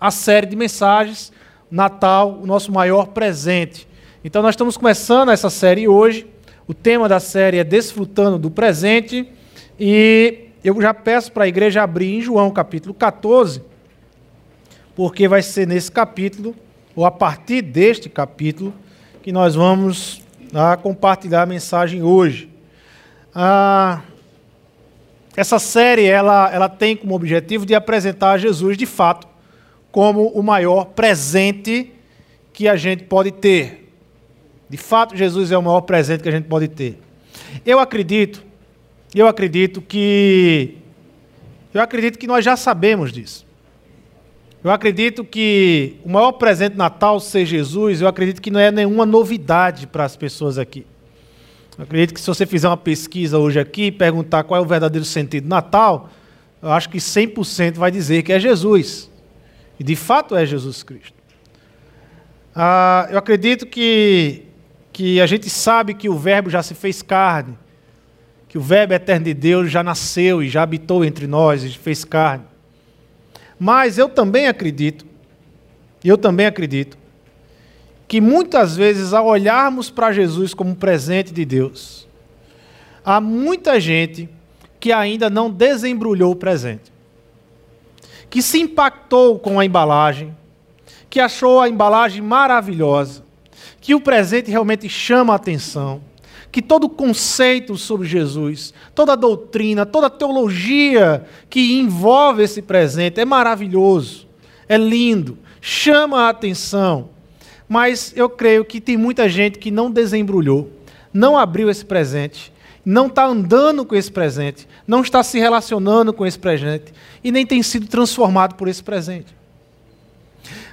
a série de mensagens Natal, o nosso maior presente. Então nós estamos começando essa série hoje. O tema da série é Desfrutando do Presente e eu já peço para a igreja abrir em João capítulo 14, porque vai ser nesse capítulo ou a partir deste capítulo que nós vamos ah, compartilhar a mensagem hoje. Ah, essa série ela, ela tem como objetivo de apresentar Jesus de fato como o maior presente que a gente pode ter. De fato, Jesus é o maior presente que a gente pode ter. Eu acredito, eu acredito que eu acredito que nós já sabemos disso. Eu acredito que o maior presente Natal ser Jesus, eu acredito que não é nenhuma novidade para as pessoas aqui. Eu acredito que se você fizer uma pesquisa hoje aqui perguntar qual é o verdadeiro sentido do Natal, eu acho que 100% vai dizer que é Jesus. E de fato é Jesus Cristo. Ah, eu acredito que, que a gente sabe que o Verbo já se fez carne, que o Verbo eterno de Deus já nasceu e já habitou entre nós e fez carne. Mas eu também acredito, eu também acredito, que muitas vezes, ao olharmos para Jesus como presente de Deus, há muita gente que ainda não desembrulhou o presente, que se impactou com a embalagem, que achou a embalagem maravilhosa, que o presente realmente chama a atenção, que todo conceito sobre Jesus, toda doutrina, toda teologia que envolve esse presente é maravilhoso, é lindo, chama a atenção. Mas eu creio que tem muita gente que não desembrulhou, não abriu esse presente, não está andando com esse presente, não está se relacionando com esse presente e nem tem sido transformado por esse presente.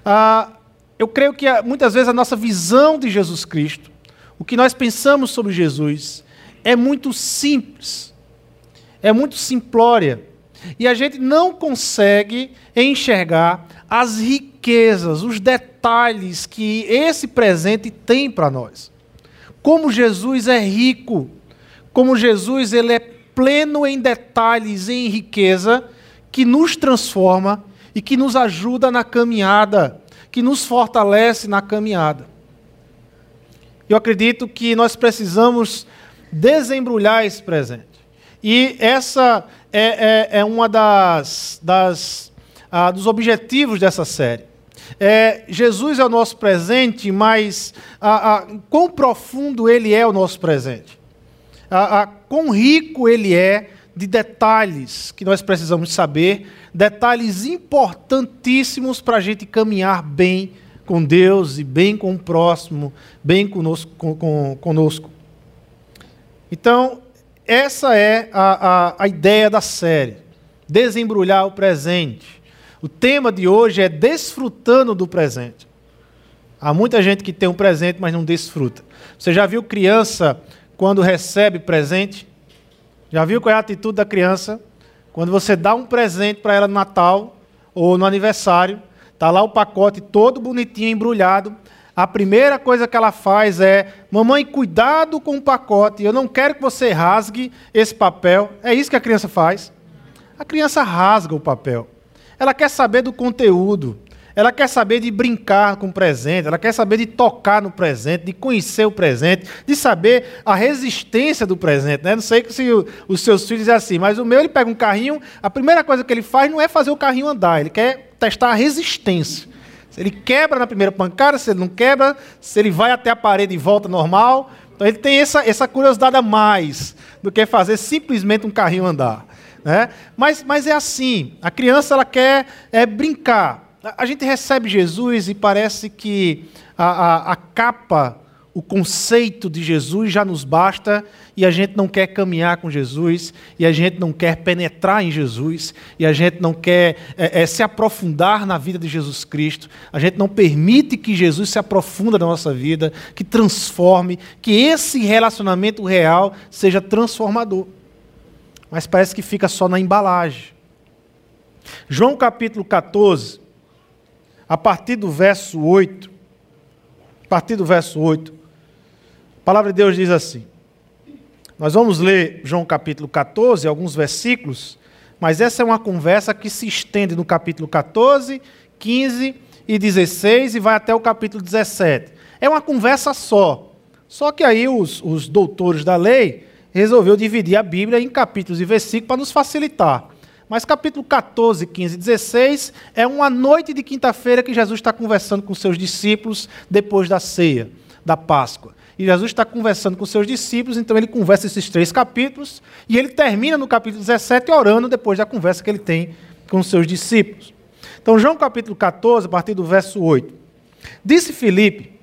Ah, eu creio que ah, muitas vezes a nossa visão de Jesus Cristo, o que nós pensamos sobre Jesus, é muito simples, é muito simplória. E a gente não consegue enxergar as riquezas, os detalhes que esse presente tem para nós. Como Jesus é rico, como Jesus ele é pleno em detalhes e em riqueza que nos transforma e que nos ajuda na caminhada, que nos fortalece na caminhada. Eu acredito que nós precisamos desembrulhar esse presente. E essa é, é, é uma das, das ah, dos objetivos dessa série. É, Jesus é o nosso presente, mas ah, ah, quão profundo ele é o nosso presente? Ah, ah, quão rico ele é de detalhes que nós precisamos saber, detalhes importantíssimos para a gente caminhar bem com Deus e bem com o próximo, bem conosco. Com, com, conosco. Então, essa é a, a, a ideia da série: desembrulhar o presente. O tema de hoje é desfrutando do presente. Há muita gente que tem um presente, mas não desfruta. Você já viu criança quando recebe presente? Já viu qual é a atitude da criança? Quando você dá um presente para ela no Natal ou no aniversário, tá lá o pacote todo bonitinho, embrulhado, a primeira coisa que ela faz é: Mamãe, cuidado com o pacote, eu não quero que você rasgue esse papel. É isso que a criança faz. A criança rasga o papel. Ela quer saber do conteúdo. Ela quer saber de brincar com o presente, ela quer saber de tocar no presente, de conhecer o presente, de saber a resistência do presente. Né? Não sei se os seus filhos é assim, mas o meu ele pega um carrinho, a primeira coisa que ele faz não é fazer o carrinho andar, ele quer testar a resistência. Se ele quebra na primeira pancada, se ele não quebra, se ele vai até a parede e volta normal. Então ele tem essa, essa curiosidade a mais do que fazer simplesmente um carrinho andar. Né? Mas, mas é assim, a criança ela quer é, brincar. A, gente recebe Jesus e parece que a, a, a capa o conceito de Jesus já nos basta e a gente não quer caminhar com Jesus e a gente não quer penetrar em Jesus e a gente não quer é, é, se aprofundar na vida de Jesus Cristo. A gente não permite que Jesus se aprofunda na nossa vida, que transforme, que esse relacionamento real seja transformador. Mas parece que fica só na embalagem. João capítulo 14, a partir do verso 8, a partir do verso 8, a palavra de Deus diz assim. Nós vamos ler João capítulo 14, alguns versículos, mas essa é uma conversa que se estende no capítulo 14, 15 e 16 e vai até o capítulo 17. É uma conversa só. Só que aí os, os doutores da lei resolveu dividir a Bíblia em capítulos e versículos para nos facilitar. Mas capítulo 14, 15 e 16 é uma noite de quinta-feira que Jesus está conversando com seus discípulos depois da ceia, da Páscoa. E Jesus está conversando com seus discípulos, então ele conversa esses três capítulos e ele termina no capítulo 17 orando depois da conversa que ele tem com seus discípulos. Então, João capítulo 14, a partir do verso 8. Disse Filipe: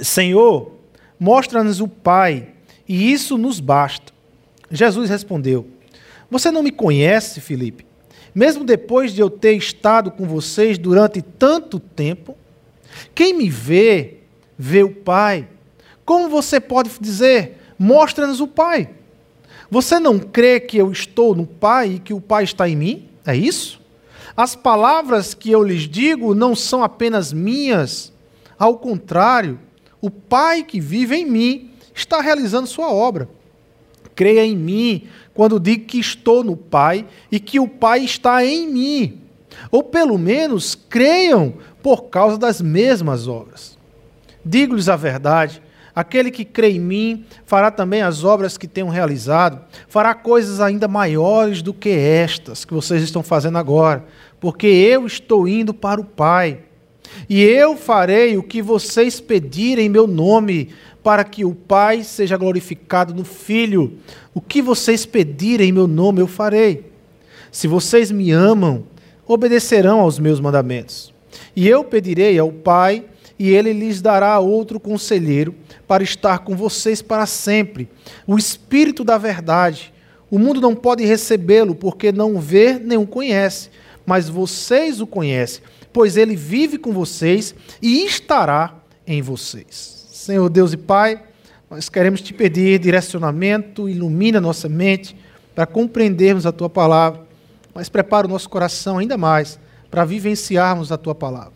Senhor, mostra-nos o Pai, e isso nos basta. Jesus respondeu: Você não me conhece, Filipe? Mesmo depois de eu ter estado com vocês durante tanto tempo? Quem me vê, vê o Pai. Como você pode dizer, mostra-nos o Pai? Você não crê que eu estou no Pai e que o Pai está em mim? É isso? As palavras que eu lhes digo não são apenas minhas, ao contrário, o Pai que vive em mim está realizando sua obra. Creia em mim quando digo que estou no Pai e que o Pai está em mim. Ou pelo menos creiam por causa das mesmas obras. Digo-lhes a verdade: Aquele que crê em mim fará também as obras que tenho realizado, fará coisas ainda maiores do que estas que vocês estão fazendo agora, porque eu estou indo para o Pai. E eu farei o que vocês pedirem em meu nome, para que o Pai seja glorificado no Filho. O que vocês pedirem em meu nome, eu farei. Se vocês me amam, obedecerão aos meus mandamentos. E eu pedirei ao Pai, e ele lhes dará outro conselheiro para estar com vocês para sempre, o Espírito da Verdade. O mundo não pode recebê-lo porque não vê nem o conhece, mas vocês o conhecem, pois ele vive com vocês e estará em vocês. Senhor Deus e Pai, nós queremos te pedir direcionamento, ilumina nossa mente para compreendermos a tua palavra, mas prepara o nosso coração ainda mais para vivenciarmos a tua palavra.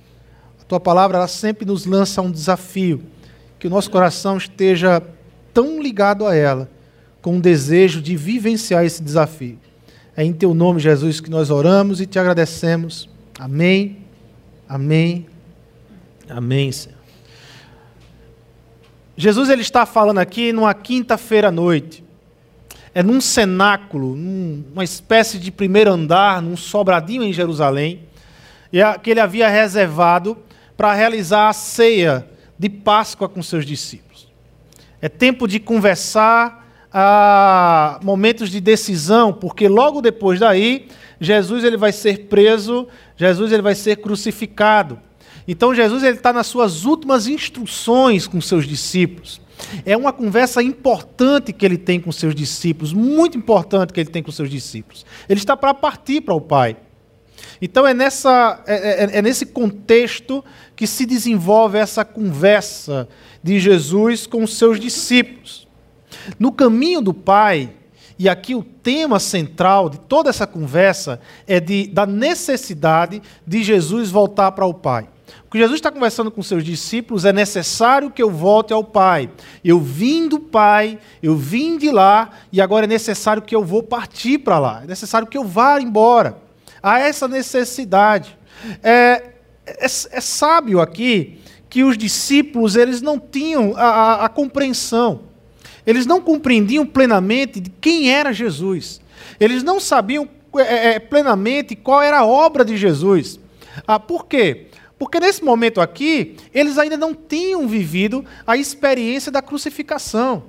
A tua palavra ela sempre nos lança um desafio que o nosso coração esteja tão ligado a ela, com o desejo de vivenciar esse desafio. É em teu nome, Jesus, que nós oramos e te agradecemos. Amém. Amém. Amém, Senhor. Jesus ele está falando aqui numa quinta-feira à noite. É num cenáculo, numa espécie de primeiro andar, num sobradinho em Jerusalém, que ele havia reservado para realizar a ceia de Páscoa com seus discípulos. É tempo de conversar, a momentos de decisão, porque logo depois daí, Jesus ele vai ser preso, Jesus ele vai ser crucificado. Então Jesus está nas suas últimas instruções com seus discípulos. É uma conversa importante que ele tem com seus discípulos, muito importante que ele tem com seus discípulos. Ele está para partir para o Pai. Então é, nessa, é, é, é nesse contexto que se desenvolve essa conversa de Jesus com os seus discípulos. No caminho do Pai, e aqui o tema central de toda essa conversa é de, da necessidade de Jesus voltar para o Pai. O que Jesus está conversando com seus discípulos é necessário que eu volte ao Pai. Eu vim do Pai, eu vim de lá, e agora é necessário que eu vou partir para lá. É necessário que eu vá embora. Há essa necessidade. É, é, é sábio aqui que os discípulos eles não tinham a, a, a compreensão, eles não compreendiam plenamente de quem era Jesus, eles não sabiam é, é, plenamente qual era a obra de Jesus. Ah, por quê? Porque nesse momento aqui, eles ainda não tinham vivido a experiência da crucificação.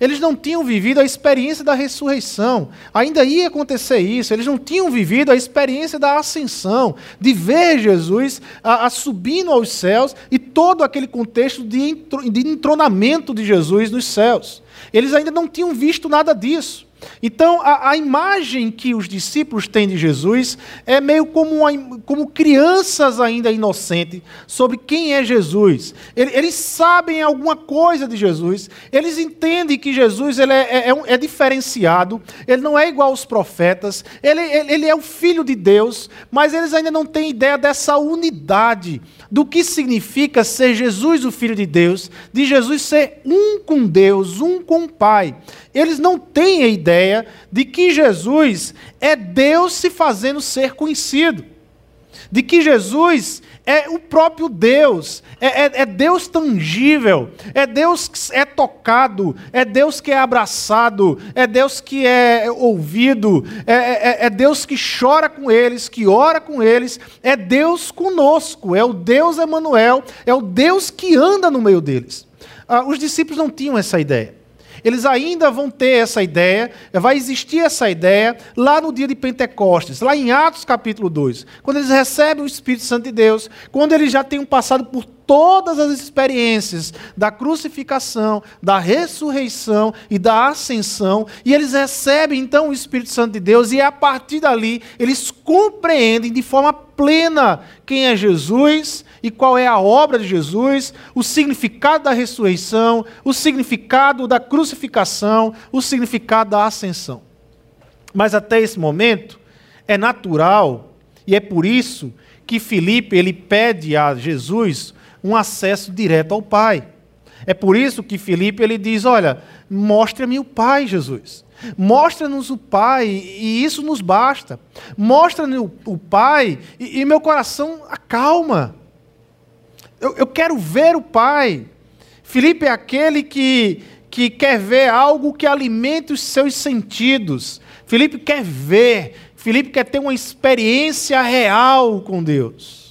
Eles não tinham vivido a experiência da ressurreição. Ainda ia acontecer isso. Eles não tinham vivido a experiência da ascensão, de ver Jesus a, a subindo aos céus e todo aquele contexto de, de entronamento de Jesus nos céus. Eles ainda não tinham visto nada disso. Então, a, a, imagem que os discípulos têm de Jesus é meio como, uma, como crianças ainda inocentes sobre quem é Jesus. Eles, eles, sabem alguma coisa de Jesus, eles entendem que Jesus ele é, é, é, é diferenciado, ele não é igual aos profetas, ele, ele, é o Filho de Deus, mas eles ainda não têm ideia dessa unidade, do que significa ser Jesus o Filho de Deus, de Jesus ser um com Deus, um com o Pai. Eles não têm a ideia de que Jesus é Deus se fazendo ser conhecido, de que Jesus é o próprio Deus, é, é, é, Deus tangível, é Deus que é tocado, é Deus que é abraçado, é Deus que é ouvido, é, é, é Deus que chora com eles, que ora com eles, é Deus conosco, é o Deus Emanuel, é o Deus que anda no meio deles. Ah, os discípulos não tinham essa ideia eles ainda vão ter essa ideia, vai existir essa ideia lá no dia de Pentecostes, lá em Atos capítulo 2, quando eles recebem o Espírito Santo de Deus, quando eles já tenham passado por todas as experiências da crucificação, da ressurreição e da ascensão, e eles recebem então o Espírito Santo de Deus, e a partir dali eles compreendem de forma plena quem é Jesus e qual é a obra de Jesus, o significado da ressurreição, o significado da crucificação, o significado da ascensão. Mas até esse momento é natural e é por isso que Filipe ele pede a Jesus um acesso direto ao Pai. É por isso que Filipe ele diz: "Olha, mostra-me o Pai, Jesus. Mostra-nos o Pai e isso nos basta. Mostra-nos o Pai e, e meu coração acalma. Eu, eu quero ver o Pai. Filipe é aquele que, que quer ver algo que alimente os seus sentidos. Filipe quer ver. Filipe quer ter uma experiência real com Deus.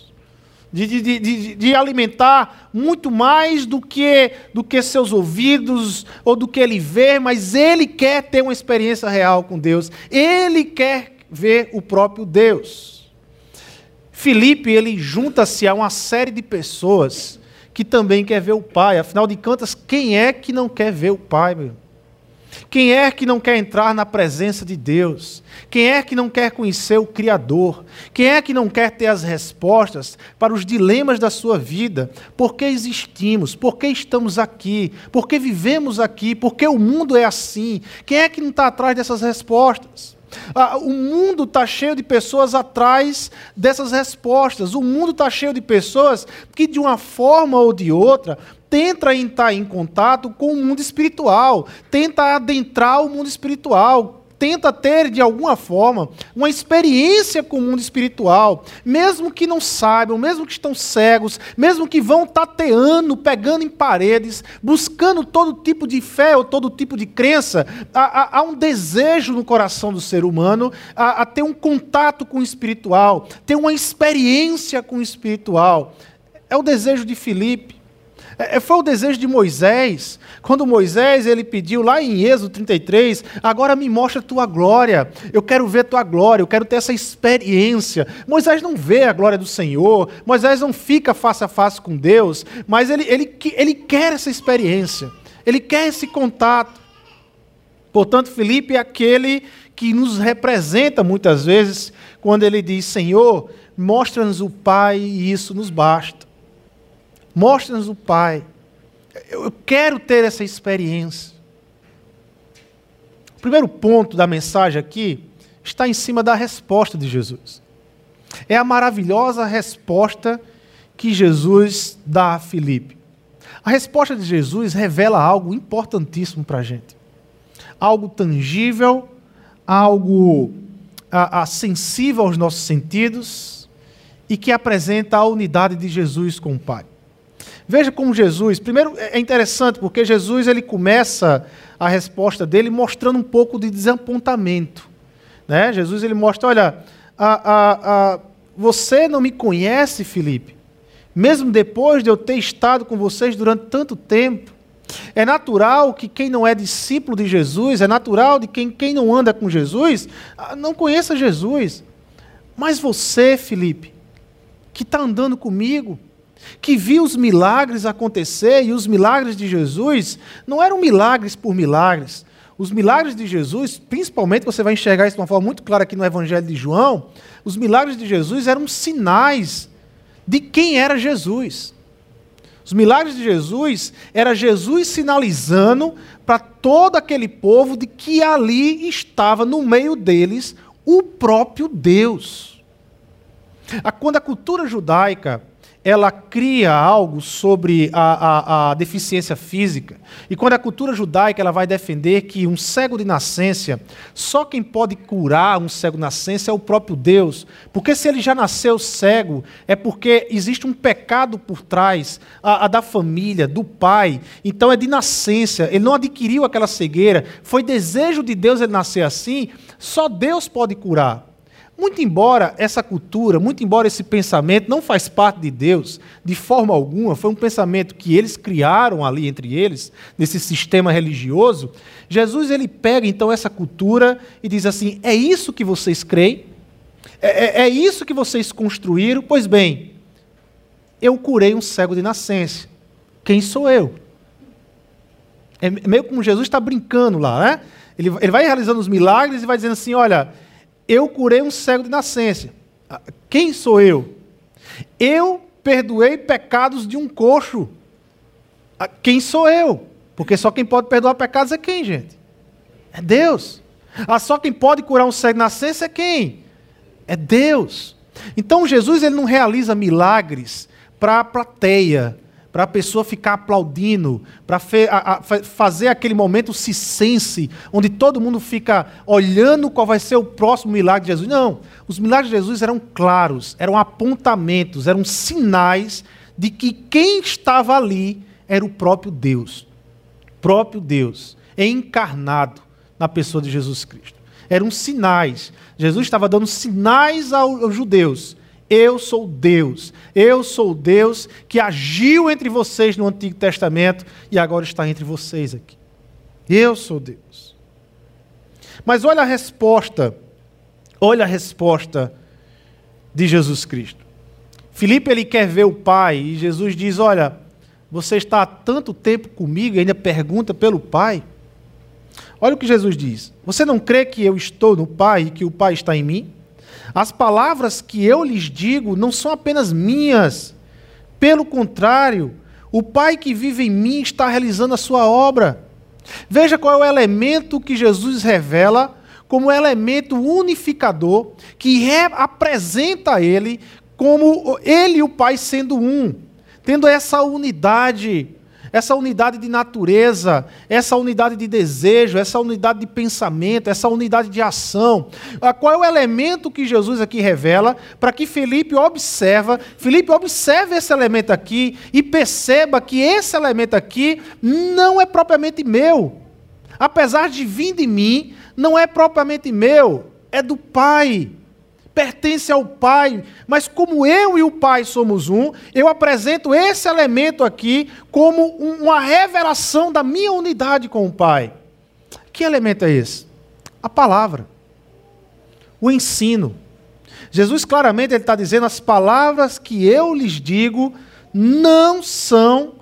De, de, de, de, alimentar muito mais do que, do que seus ouvidos ou do que ele vê, mas ele quer ter uma experiência real com Deus. Ele quer ver o próprio Deus. Filipe, ele junta-se a uma série de pessoas que também quer ver o Pai. Afinal de contas, quem é que não quer ver o Pai, meu? Quem é que não quer entrar na presença de Deus? Quem é que não quer conhecer o Criador? Quem é que não quer ter as respostas para os dilemas da sua vida? Por que existimos? Por que estamos aqui? Por que vivemos aqui? Por que o mundo é assim? Quem é que não está atrás dessas respostas? Ah, o mundo está cheio de pessoas atrás dessas respostas. O mundo está cheio de pessoas que, de uma forma ou de outra, tenta entrar em contato com o mundo espiritual, tenta adentrar o mundo espiritual, tenta ter, de alguma forma, uma experiência com o mundo espiritual, mesmo que não saibam, mesmo que estão cegos, mesmo que vão tateando, pegando em paredes, buscando todo tipo de fé ou todo tipo de crença, há, há um desejo no coração do ser humano a, a ter um contato com o espiritual, ter uma experiência com o espiritual. É o desejo de Filipe. É, é, foi o desejo de Moisés, quando Moisés ele pediu lá em Êxodo 33, agora me mostra tua glória, eu quero ver tua glória, eu quero ter essa experiência. Moisés não vê a glória do Senhor, Moisés não fica face a face com Deus, mas ele, ele, ele quer essa experiência, ele quer esse contato. Portanto, Felipe é aquele que nos representa muitas vezes quando ele diz: Senhor, mostra-nos o Pai e isso nos basta. Mostra-nos o Pai. Eu quero ter essa experiência. O primeiro ponto da mensagem aqui está em cima da resposta de Jesus. É a maravilhosa resposta que Jesus dá a Filipe. A resposta de Jesus revela algo importantíssimo para a gente. Algo tangível, algo a, a, sensível aos nossos sentidos e que apresenta a unidade de Jesus com o Pai. Veja como Jesus, primeiro é interessante porque Jesus ele começa a resposta dele mostrando um pouco de desapontamento. Né? Jesus ele mostra, olha, a, a, a, você não me conhece, Felipe, mesmo depois de eu ter estado com vocês durante tanto tempo. É natural que quem não é discípulo de Jesus, é natural de quem, quem não anda com Jesus, ah, não conheça Jesus. Mas você, Felipe, que está andando comigo, que viu os milagres acontecer, e os milagres de Jesus não eram milagres por milagres. Os milagres de Jesus, principalmente você vai enxergar isso de uma forma muito clara aqui no Evangelho de João, os milagres de Jesus eram sinais de quem era Jesus. Os milagres de Jesus era Jesus sinalizando para todo aquele povo de que ali estava no meio deles o próprio Deus. Quando a cultura judaica ela cria algo sobre a, a, a, deficiência física. E quando a cultura judaica ela vai defender que um cego de nascença, só quem pode curar um cego de nascença é o próprio Deus. Porque se ele já nasceu cego, é porque existe um pecado por trás a, a da família, do pai. Então é de nascença. Ele não adquiriu aquela cegueira. Foi desejo de Deus ele nascer assim. Só Deus pode curar. Muito embora essa cultura, muito embora esse pensamento não faz parte de Deus de forma alguma, foi um pensamento que eles criaram ali entre eles, nesse sistema religioso, Jesus ele pega então essa cultura e diz assim: é isso que vocês creem? É, é, é isso que vocês construíram? Pois bem, eu curei um cego de nascença. Quem sou eu? É meio como Jesus está brincando lá, né? Ele, ele vai realizando os milagres e vai dizendo assim: olha eu curei um cego de nascença. Ah, quem sou eu? Eu perdoei pecados de um coxo. Ah, quem sou eu? Porque só quem pode perdoar pecados é quem, gente? É Deus. Ah, só quem pode curar um cego de nascença é quem? É Deus. Então Jesus ele não realiza milagres para a plateia, para a pessoa ficar aplaudindo, para fazer aquele momento se sense, onde todo mundo fica olhando qual vai ser o próximo milagre de Jesus. Não, os milagres de Jesus eram claros, eram apontamentos, eram sinais de que quem estava ali era o próprio Deus. Próprio Deus, encarnado na pessoa de Jesus Cristo. Eram sinais. Jesus estava dando sinais aos judeus eu sou Deus. Eu sou Deus que agiu entre vocês no Antigo Testamento e agora está entre vocês aqui. Eu sou Deus. Mas olha a resposta. Olha a resposta de Jesus Cristo. Filipe ele quer ver o Pai e Jesus diz: "Olha, você está há tanto tempo comigo e ainda pergunta pelo Pai?" Olha o que Jesus diz: Você não crê que eu estou no Pai e que o Pai está em mim? As palavras que eu lhes digo não são apenas minhas. Pelo contrário, o Pai que vive em mim está realizando a sua obra. Veja qual é o elemento que Jesus revela como elemento unificador que apresenta ele como ele e o Pai sendo um, tendo essa unidade essa unidade de natureza, essa unidade de desejo, essa unidade de pensamento, essa unidade de ação. Ah, qual é o elemento que Jesus aqui revela para que Felipe observa, Felipe observe esse elemento aqui e perceba que esse elemento aqui não é propriamente meu. Apesar de vir de mim, não é propriamente meu, é do Pai pertence ao Pai, mas como eu e o Pai somos um, eu apresento esse elemento aqui como uma revelação da minha unidade com o Pai. Que elemento é esse? A palavra, o ensino. Jesus claramente está dizendo: as palavras que eu lhes digo não são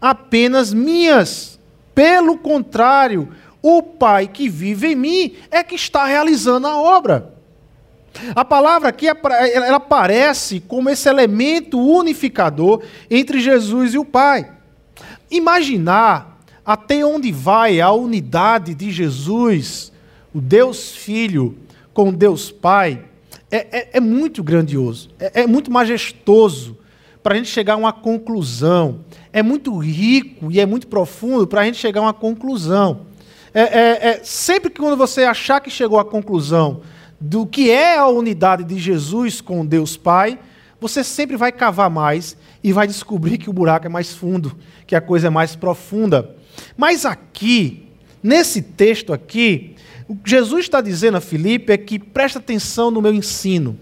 apenas minhas. Pelo contrário, o Pai que vive em mim é que está realizando a obra. A palavra aqui ela aparece como esse elemento unificador entre Jesus e o Pai. Imaginar até onde vai a unidade de Jesus, o Deus Filho, com Deus Pai, é, é, é muito grandioso, é, é muito majestoso para a gente chegar a uma conclusão. É muito rico e é muito profundo para a gente chegar a uma conclusão. É, é, é, sempre que quando você achar que chegou à conclusão do que é a unidade de Jesus com Deus Pai, você sempre vai cavar mais e vai descobrir que o buraco é mais fundo, que a coisa é mais profunda. Mas aqui, nesse texto aqui, o que Jesus está dizendo a Filipe é que presta atenção no meu ensino,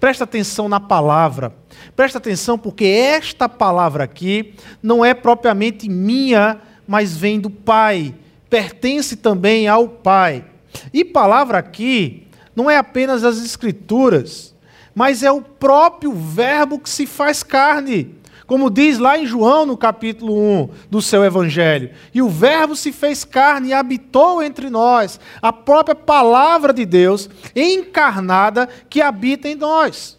presta atenção na palavra, presta atenção porque esta palavra aqui não é propriamente minha, mas vem do Pai, pertence também ao Pai. E palavra aqui não é apenas as Escrituras, mas é o próprio Verbo que se faz carne. Como diz lá em João, no capítulo 1 do seu Evangelho. E o Verbo se fez carne e habitou entre nós. A própria palavra de Deus encarnada que habita em nós.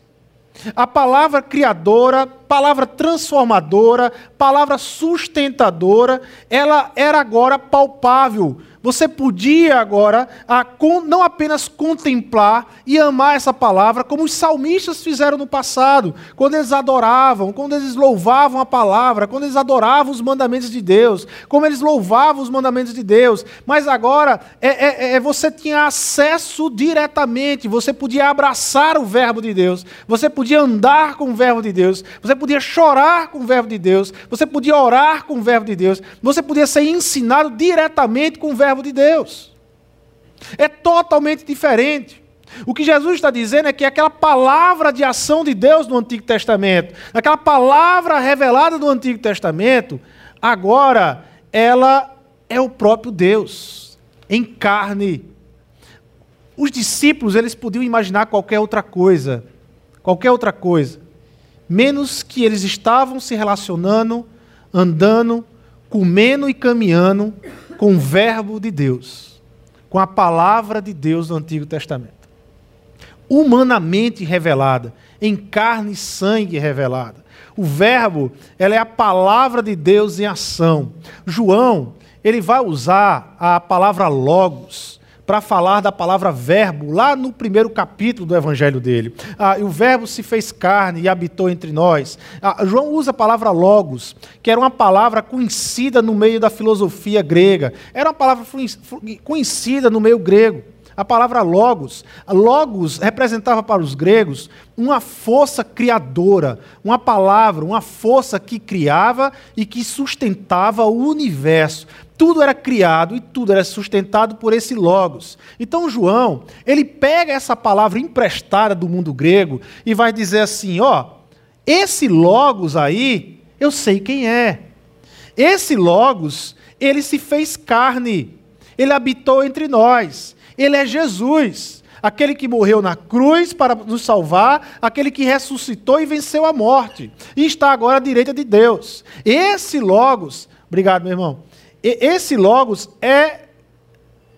A palavra criadora, palavra transformadora, palavra sustentadora, ela era agora palpável, você podia agora a, com, não apenas contemplar e amar essa palavra, como os salmistas fizeram no passado, quando eles adoravam, quando eles louvavam a palavra, quando eles adoravam os mandamentos de Deus, como eles louvavam os mandamentos de Deus. Mas agora é, é, é, você tinha acesso diretamente, você podia abraçar o Verbo de Deus, você podia andar com o Verbo de Deus, você podia chorar com o Verbo de Deus, você podia orar com o Verbo de Deus, você podia ser ensinado diretamente com o Verbo servo de Deus. É totalmente diferente. O que Jesus está dizendo é que aquela palavra de ação de Deus no Antigo Testamento, aquela palavra revelada no Antigo Testamento, agora ela é o próprio Deus, em carne. Os discípulos, eles podiam imaginar qualquer outra coisa, qualquer outra coisa, menos que eles estavam se relacionando, andando, comendo e caminhando com o Verbo de Deus, com a palavra de Deus do Antigo Testamento. Humanamente revelada, em carne e sangue revelada. O Verbo, ela é a palavra de Deus em ação. João, ele vai usar a palavra logos para falar da palavra verbo, lá no primeiro capítulo do evangelho dele. Ah, e o verbo se fez carne e habitou entre nós. Ah, João usa a palavra logos, que era uma palavra conhecida no meio da filosofia grega. Era uma palavra conhecida no meio grego. A palavra logos, logos representava para os gregos uma força criadora, uma palavra, uma força que criava e que sustentava o universo tudo era criado e tudo era sustentado por esse logos. Então João, ele pega essa palavra emprestada do mundo grego e vai dizer assim, ó, esse logos aí, eu sei quem é. Esse logos, ele se fez carne. Ele habitou entre nós. Ele é Jesus aquele que morreu na cruz para nos salvar, aquele que ressuscitou e venceu a morte, e está agora à direita de Deus. Esse Logos, obrigado, meu irmão. Esse Logos é,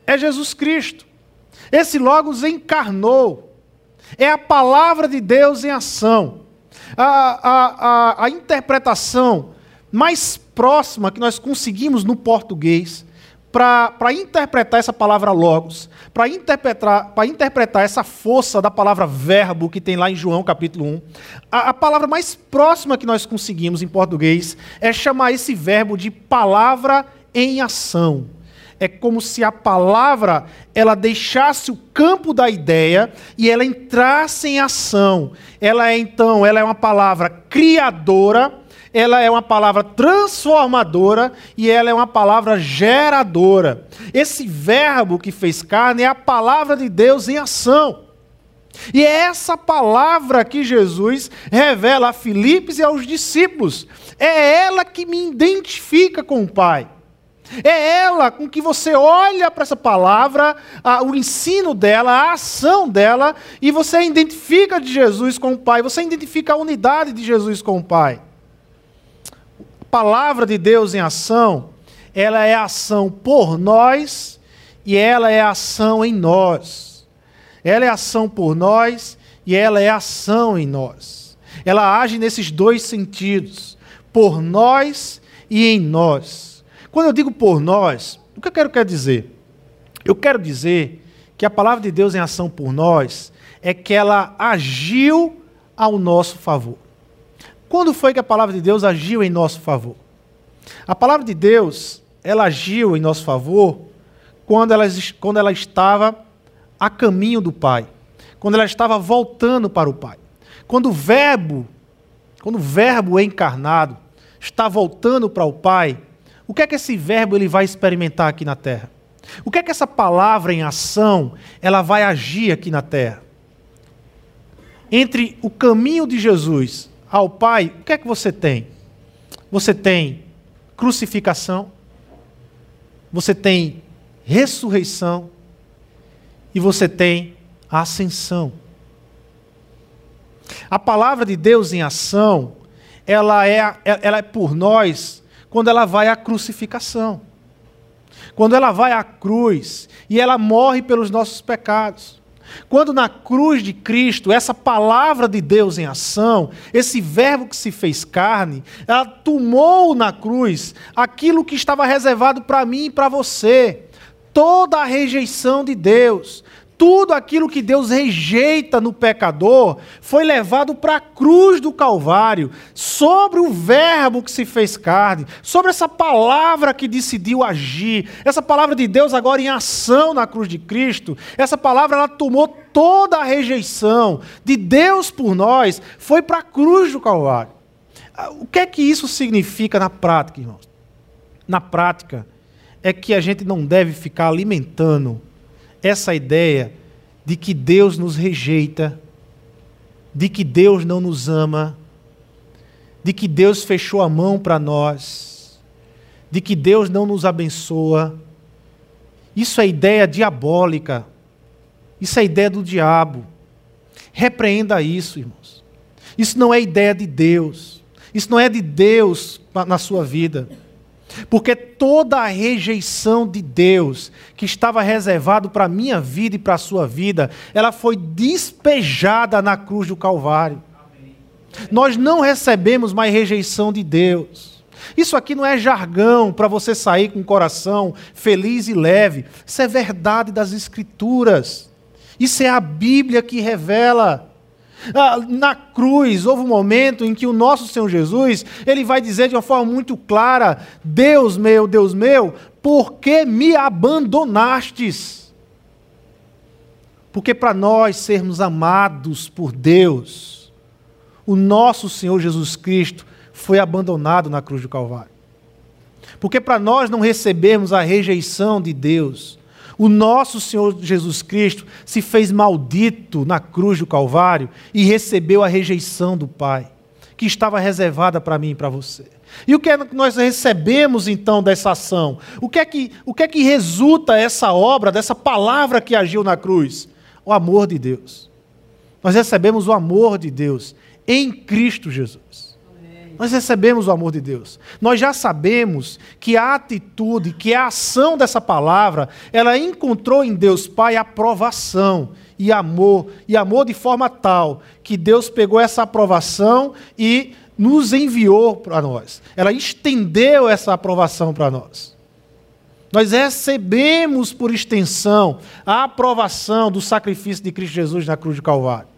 é Jesus Cristo. Esse Logos encarnou. É a palavra de Deus em ação. A, a, a, a interpretação mais próxima que nós conseguimos no português para interpretar essa palavra logos, para interpretar, interpretar essa força da palavra verbo que tem lá em João capítulo 1, a, a palavra mais próxima que nós conseguimos em português é chamar esse verbo de palavra em ação. É como se a palavra ela deixasse o campo da ideia e ela entrasse em ação. Ela é então, ela é uma palavra criadora, ela é uma palavra transformadora e ela é uma palavra geradora. Esse verbo que fez carne é a palavra de Deus em ação. E é essa palavra que Jesus revela a Filipos e aos discípulos. É ela que me identifica com o Pai. É ela com que você olha para essa palavra, a, o ensino dela, a ação dela, e você identifica de Jesus com o Pai, você identifica a unidade de Jesus com o Pai. Palavra de Deus em ação, ela é ação por nós e ela é ação em nós. Ela é ação por nós e ela é ação em nós. Ela age nesses dois sentidos, por nós e em nós. Quando eu digo por nós, o que eu quero quer dizer? Eu quero dizer que a palavra de Deus em ação por nós é que ela agiu ao nosso favor. Quando foi que a palavra de Deus agiu em nosso favor? A palavra de Deus, ela agiu em nosso favor quando ela, quando ela estava a caminho do Pai, quando ela estava voltando para o Pai. Quando o Verbo, quando o Verbo encarnado está voltando para o Pai, o que é que esse verbo ele vai experimentar aqui na terra? O que é que essa palavra em ação ela vai agir aqui na terra? Entre o caminho de Jesus ao Pai, o que é que você tem? Você tem crucificação, você tem ressurreição e você tem ascensão. A palavra de Deus em ação, ela é, ela é por nós quando ela vai à crucificação. Quando ela vai à cruz e ela morre pelos nossos pecados. Quando na cruz de Cristo, essa palavra de Deus em ação, esse verbo que se fez carne, ela tomou na cruz aquilo que estava reservado para mim e para você. toda a rejeição de Deus, tudo aquilo que Deus rejeita no pecador foi levado para a cruz do Calvário, sobre o Verbo que se fez carne, sobre essa palavra que decidiu agir, essa palavra de Deus agora em ação na cruz de Cristo. Essa palavra ela tomou toda a rejeição de Deus por nós, foi para a cruz do Calvário. Ah, o que é que isso significa na prática, irmãos? Na prática, é que a gente não deve ficar alimentando essa ideia de que Deus nos rejeita, de que Deus não nos ama, de que Deus fechou a mão para nós, de que Deus não nos abençoa. Isso é ideia diabólica. Isso é ideia do diabo. Repreenda isso, irmãos. Isso não é ideia de Deus. Isso não é de Deus na sua vida. Porque toda a rejeição de Deus que estava reservado para a minha vida e para a sua vida, ela foi despejada na cruz do Calvário. Nós não recebemos mais rejeição de Deus. Isso aqui não é jargão para você sair com o coração feliz e leve. Isso é verdade das Escrituras. Isso é a Bíblia que revela. Ah, na cruz, houve um momento em que o nosso Senhor Jesus, ele vai dizer de uma forma muito clara: Deus meu, Deus meu, por que me abandonastes? Porque para nós sermos amados por Deus, o nosso Senhor Jesus Cristo foi abandonado na cruz do Calvário. Porque para nós não recebermos a rejeição de Deus, o nosso Senhor Jesus Cristo se fez maldito na cruz do Calvário e recebeu a rejeição do Pai, que estava reservada para mim e para você. E o que é que nós recebemos então dessa ação? O que é que, o que, é que resulta essa obra, dessa palavra que agiu na cruz? O amor de Deus. Nós recebemos o amor de Deus em Cristo Jesus. Nós recebemos o amor de Deus. Nós já sabemos que a atitude, que a ação dessa palavra, ela encontrou em Deus Pai aprovação e amor, e amor de forma tal que Deus pegou essa aprovação e nos enviou para nós. Ela estendeu essa aprovação para nós. Nós recebemos por extensão a aprovação do sacrifício de Cristo Jesus na cruz de Calvário.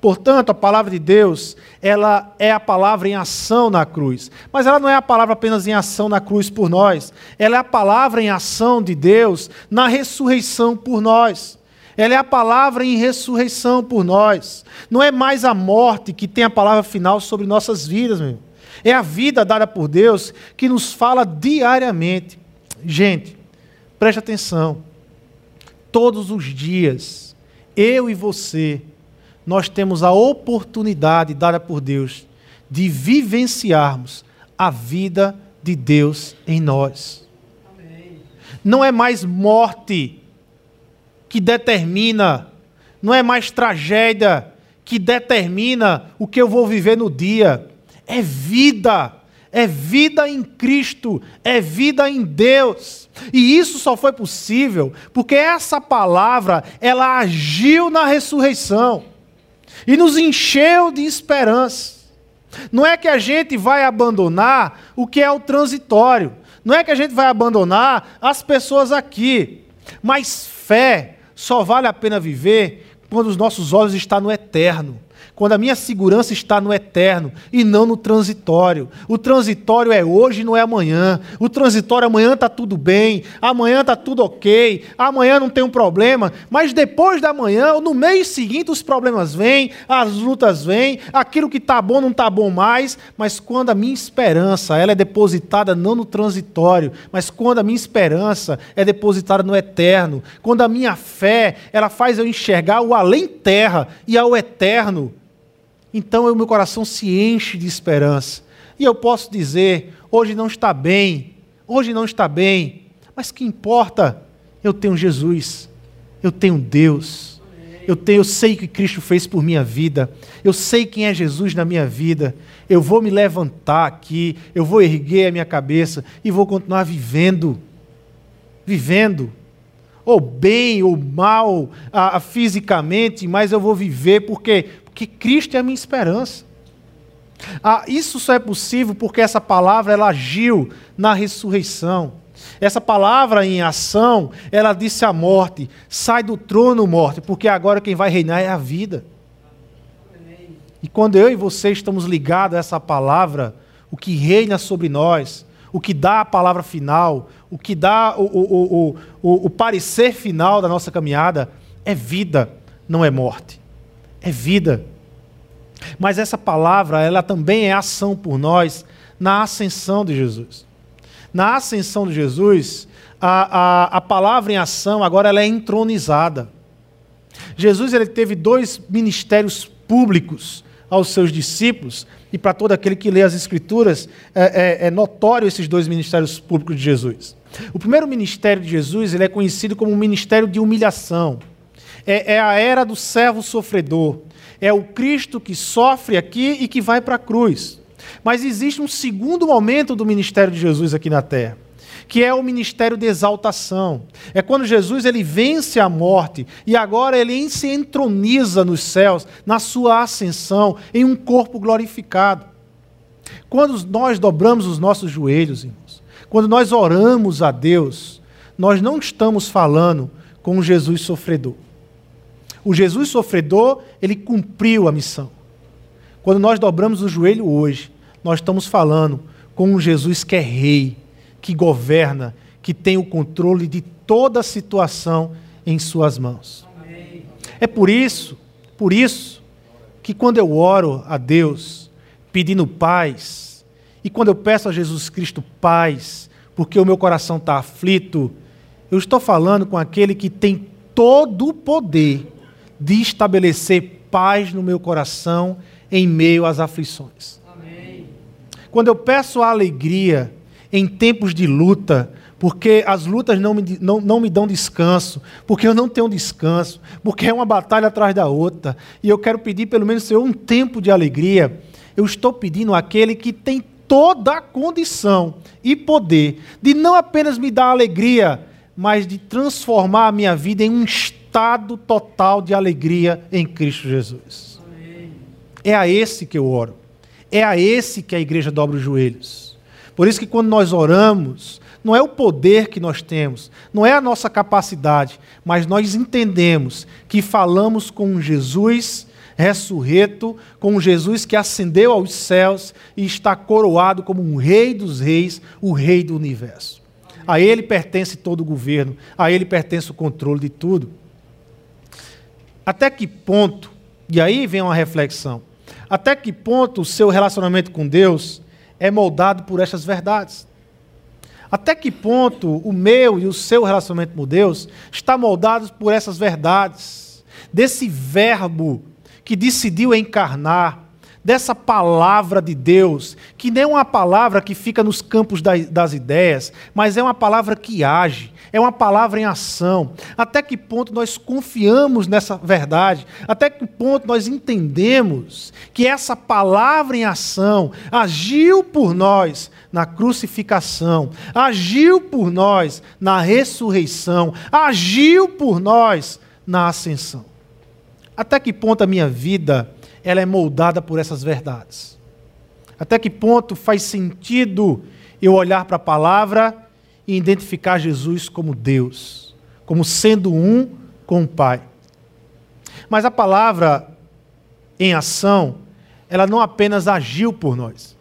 Portanto, a palavra de Deus, ela é a palavra em ação na cruz. Mas ela não é a palavra apenas em ação na cruz por nós. Ela é a palavra em ação de Deus na ressurreição por nós. Ela é a palavra em ressurreição por nós. Não é mais a morte que tem a palavra final sobre nossas vidas, meu. É a vida dada por Deus que nos fala diariamente. Gente, preste atenção. Todos os dias, eu e você nós temos a oportunidade dada por Deus de vivenciarmos a vida de Deus em nós. Não é mais morte que determina, não é mais tragédia que determina o que eu vou viver no dia. É vida, é vida em Cristo, é vida em Deus. E isso só foi possível porque essa palavra, ela agiu na ressurreição e nos encheu de esperança. Não é que a gente vai abandonar o que é o transitório, não é que a gente vai abandonar as pessoas aqui, mas fé só vale a pena viver quando os nossos olhos estão no eterno quando a minha segurança está no eterno e não no transitório. O transitório é hoje, não é amanhã. O transitório amanhã está tudo bem, amanhã está tudo ok, amanhã não tem um problema, mas depois da manhã, ou no mês seguinte, os problemas vêm, as lutas vêm, aquilo que está bom não está bom mais, mas quando a minha esperança ela é depositada não no transitório, mas quando a minha esperança é depositada no eterno, quando a minha fé ela faz eu enxergar o além-terra e ao eterno, então o meu coração se enche de esperança. E eu posso dizer: hoje não está bem, hoje não está bem, mas que importa? Eu tenho Jesus, eu tenho Deus, eu, tenho, eu sei o que Cristo fez por minha vida, eu sei quem é Jesus na minha vida. Eu vou me levantar aqui, eu vou erguer a minha cabeça e vou continuar vivendo. Vivendo ou bem ou mal a, fisicamente, mas eu vou viver porque que Cristo é a minha esperança. Ah, isso só é possível porque essa palavra ela agiu na ressurreição. Essa palavra em ação, ela disse à morte: sai do trono, morte, porque agora quem vai reinar é a vida. E quando eu e você estamos ligados a essa palavra, o que reina sobre nós, o que dá a palavra final, o que dá o, o, o, o, parecer final da nossa caminhada, é vida, não é morte. É vida. Mas essa palavra, ela também é ação por nós na ascensão de Jesus. Na ascensão de Jesus, a, a, a palavra em ação agora ela é entronizada. Jesus ele teve dois ministérios públicos aos seus discípulos e para todo aquele que lê as Escrituras, é, é, é, notório esses dois ministérios públicos de Jesus. O primeiro ministério de Jesus ele é conhecido como um ministério de humilhação. É, é a era do servo sofredor. É o Cristo que sofre aqui e que vai para a cruz. Mas existe um segundo momento do ministério de Jesus aqui na terra que é o ministério de exaltação. É quando Jesus ele vence a morte e agora ele se entroniza nos céus, na sua ascensão, em um corpo glorificado. Quando nós dobramos os nossos joelhos, irmãos, quando nós oramos a Deus, nós não estamos falando com Jesus sofredor. O Jesus sofredor, ele cumpriu a missão. Quando nós dobramos o joelho hoje, nós estamos falando com um Jesus que é rei, que governa, que tem o controle de toda a situação em suas mãos. Amém. É por isso, por isso, que quando eu oro a Deus pedindo paz, e quando eu peço a Jesus Cristo paz, porque o meu coração está aflito, eu estou falando com aquele que tem todo o poder de estabelecer paz no meu coração em meio às aflições. Amém. Quando eu peço a alegria, em tempos de luta, porque as lutas não me, não, não me dão descanso, porque eu não tenho descanso, porque é uma batalha atrás da outra, e eu quero pedir pelo menos Senhor um tempo de alegria. Eu estou pedindo àquele que tem toda a condição e poder de não apenas me dar alegria, mas de transformar a minha vida em um estado total de alegria em Cristo Jesus. Amém. É a esse que eu oro. É a esse que a igreja dobra os joelhos. Por isso que quando nós oramos, não é o poder que nós temos, não é a nossa capacidade, mas nós entendemos que falamos com um Jesus ressurreto, com um Jesus que ascendeu aos céus e está coroado como um rei dos reis, o rei do universo. A ele pertence todo o governo, a ele pertence o controle de tudo. Até que ponto, e aí vem uma reflexão, até que ponto o seu relacionamento com Deus é moldado por estas verdades. Até que ponto o meu e o seu relacionamento com Deus está moldado por essas verdades, desse verbo que decidiu encarnar, dessa palavra de Deus, que nem é uma palavra que fica nos campos das ideias, mas é uma palavra que age, é uma palavra em ação. Até que ponto nós confiamos nessa verdade? Até que ponto nós entendemos que essa palavra em ação agiu por nós na crucificação, agiu por nós na ressurreição, agiu por nós na ascensão? Até que ponto a minha vida ela é moldada por essas verdades? Até que ponto faz sentido eu olhar para a palavra e identificar Jesus como Deus, como sendo um com o Pai. Mas a palavra em ação, ela não apenas agiu por nós,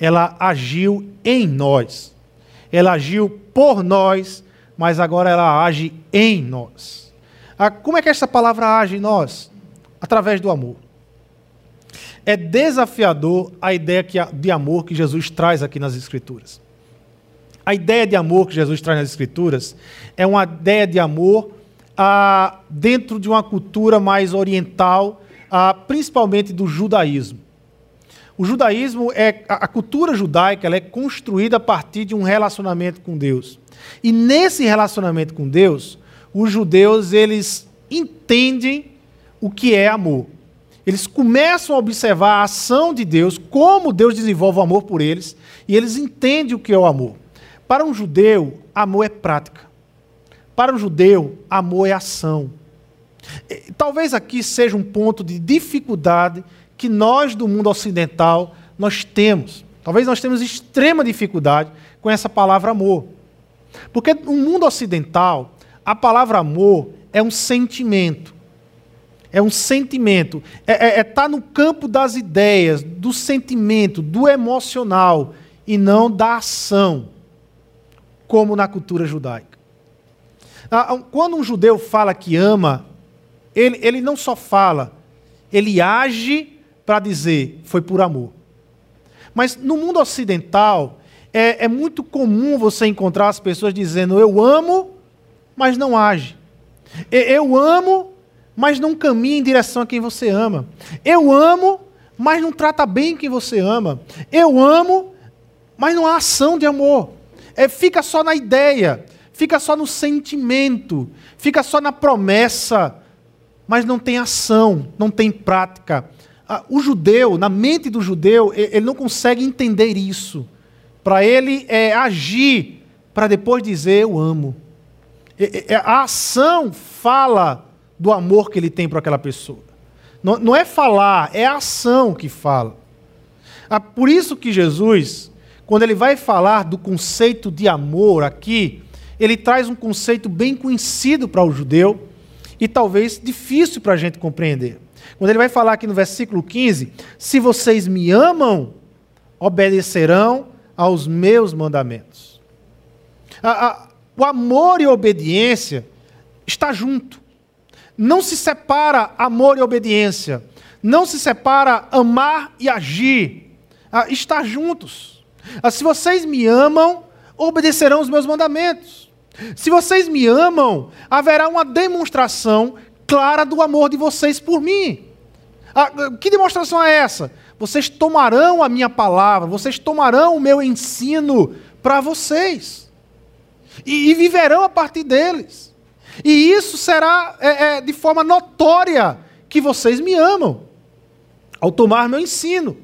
ela agiu em nós. Ela agiu por nós, mas agora ela age em nós. Ah, como é que essa palavra age em nós? Através do amor. É desafiador a ideia de amor que Jesus traz aqui nas Escrituras. A ideia de amor que Jesus traz nas Escrituras é uma ideia de amor ah, dentro de uma cultura mais oriental, ah, principalmente do judaísmo. O judaísmo é a cultura judaica, ela é construída a partir de um relacionamento com Deus. E nesse relacionamento com Deus, os judeus eles entendem o que é amor. Eles começam a observar a ação de Deus, como Deus desenvolve o amor por eles, e eles entendem o que é o amor. Para um judeu, amor é prática. Para um judeu, amor é ação. Talvez aqui seja um ponto de dificuldade que nós do mundo ocidental nós temos. Talvez nós temos extrema dificuldade com essa palavra amor. Porque no mundo ocidental, a palavra amor é um sentimento. É um sentimento. É estar é, é tá no campo das ideias, do sentimento, do emocional, e não da ação, como na cultura judaica. Ah, quando um judeu fala que ama, ele, ele não só fala, ele age para dizer foi por amor. Mas no mundo ocidental, é, é muito comum você encontrar as pessoas dizendo eu amo, mas não age. Eu amo, mas não caminha em direção a quem você ama. Eu amo, mas não trata bem quem você ama. Eu amo, mas não há ação de amor. É, fica só na ideia, fica só no sentimento, fica só na promessa, mas não tem ação, não tem prática. Ah, o judeu, na mente do judeu, ele não consegue entender isso. Para ele é agir para depois dizer eu amo. A ação fala do amor que ele tem para aquela pessoa. Não, é falar, é a ação que fala. Ah, por isso que Jesus, quando ele vai falar do conceito de amor aqui, ele traz um conceito bem conhecido para o judeu e talvez difícil para a gente compreender. Quando ele vai falar aqui no versículo 15: Se vocês me amam, obedecerão aos meus mandamentos. o amor e a obediência está junto. Não se separa amor e obediência. Não se separa amar e agir. Ah, está juntos. Se vocês me amam, obedecerão os meus mandamentos. Se vocês me amam, haverá uma demonstração clara do amor de vocês por mim. Ah, que demonstração é essa? Vocês tomarão a minha palavra, vocês tomarão o meu ensino para vocês. E, e, viverão a partir deles. E isso será é, é, de forma notória que vocês me amam, ao tomar meu ensino.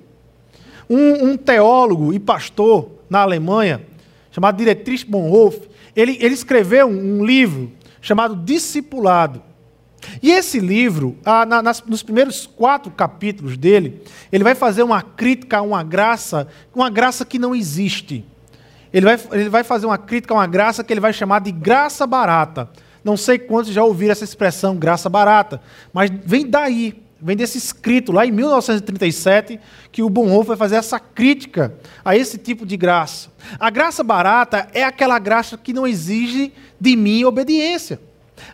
Um, um teólogo e pastor na Alemanha, chamado Dietrich Bonhoeffer, ele, ele escreveu um, um livro chamado Discipulado. E esse livro, ah, na, nas, nos primeiros quatro capítulos dele, ele vai fazer uma crítica a uma graça, uma graça que não existe. Ele vai, ele vai fazer uma crítica a uma graça que ele vai chamar de graça barata. Não sei quantos já ouviram essa expressão, graça barata, mas vem daí, vem desse escrito lá em 1937, que o Bonhoeffer vai fazer essa crítica a esse tipo de graça. A graça barata é aquela graça que não exige de mim obediência.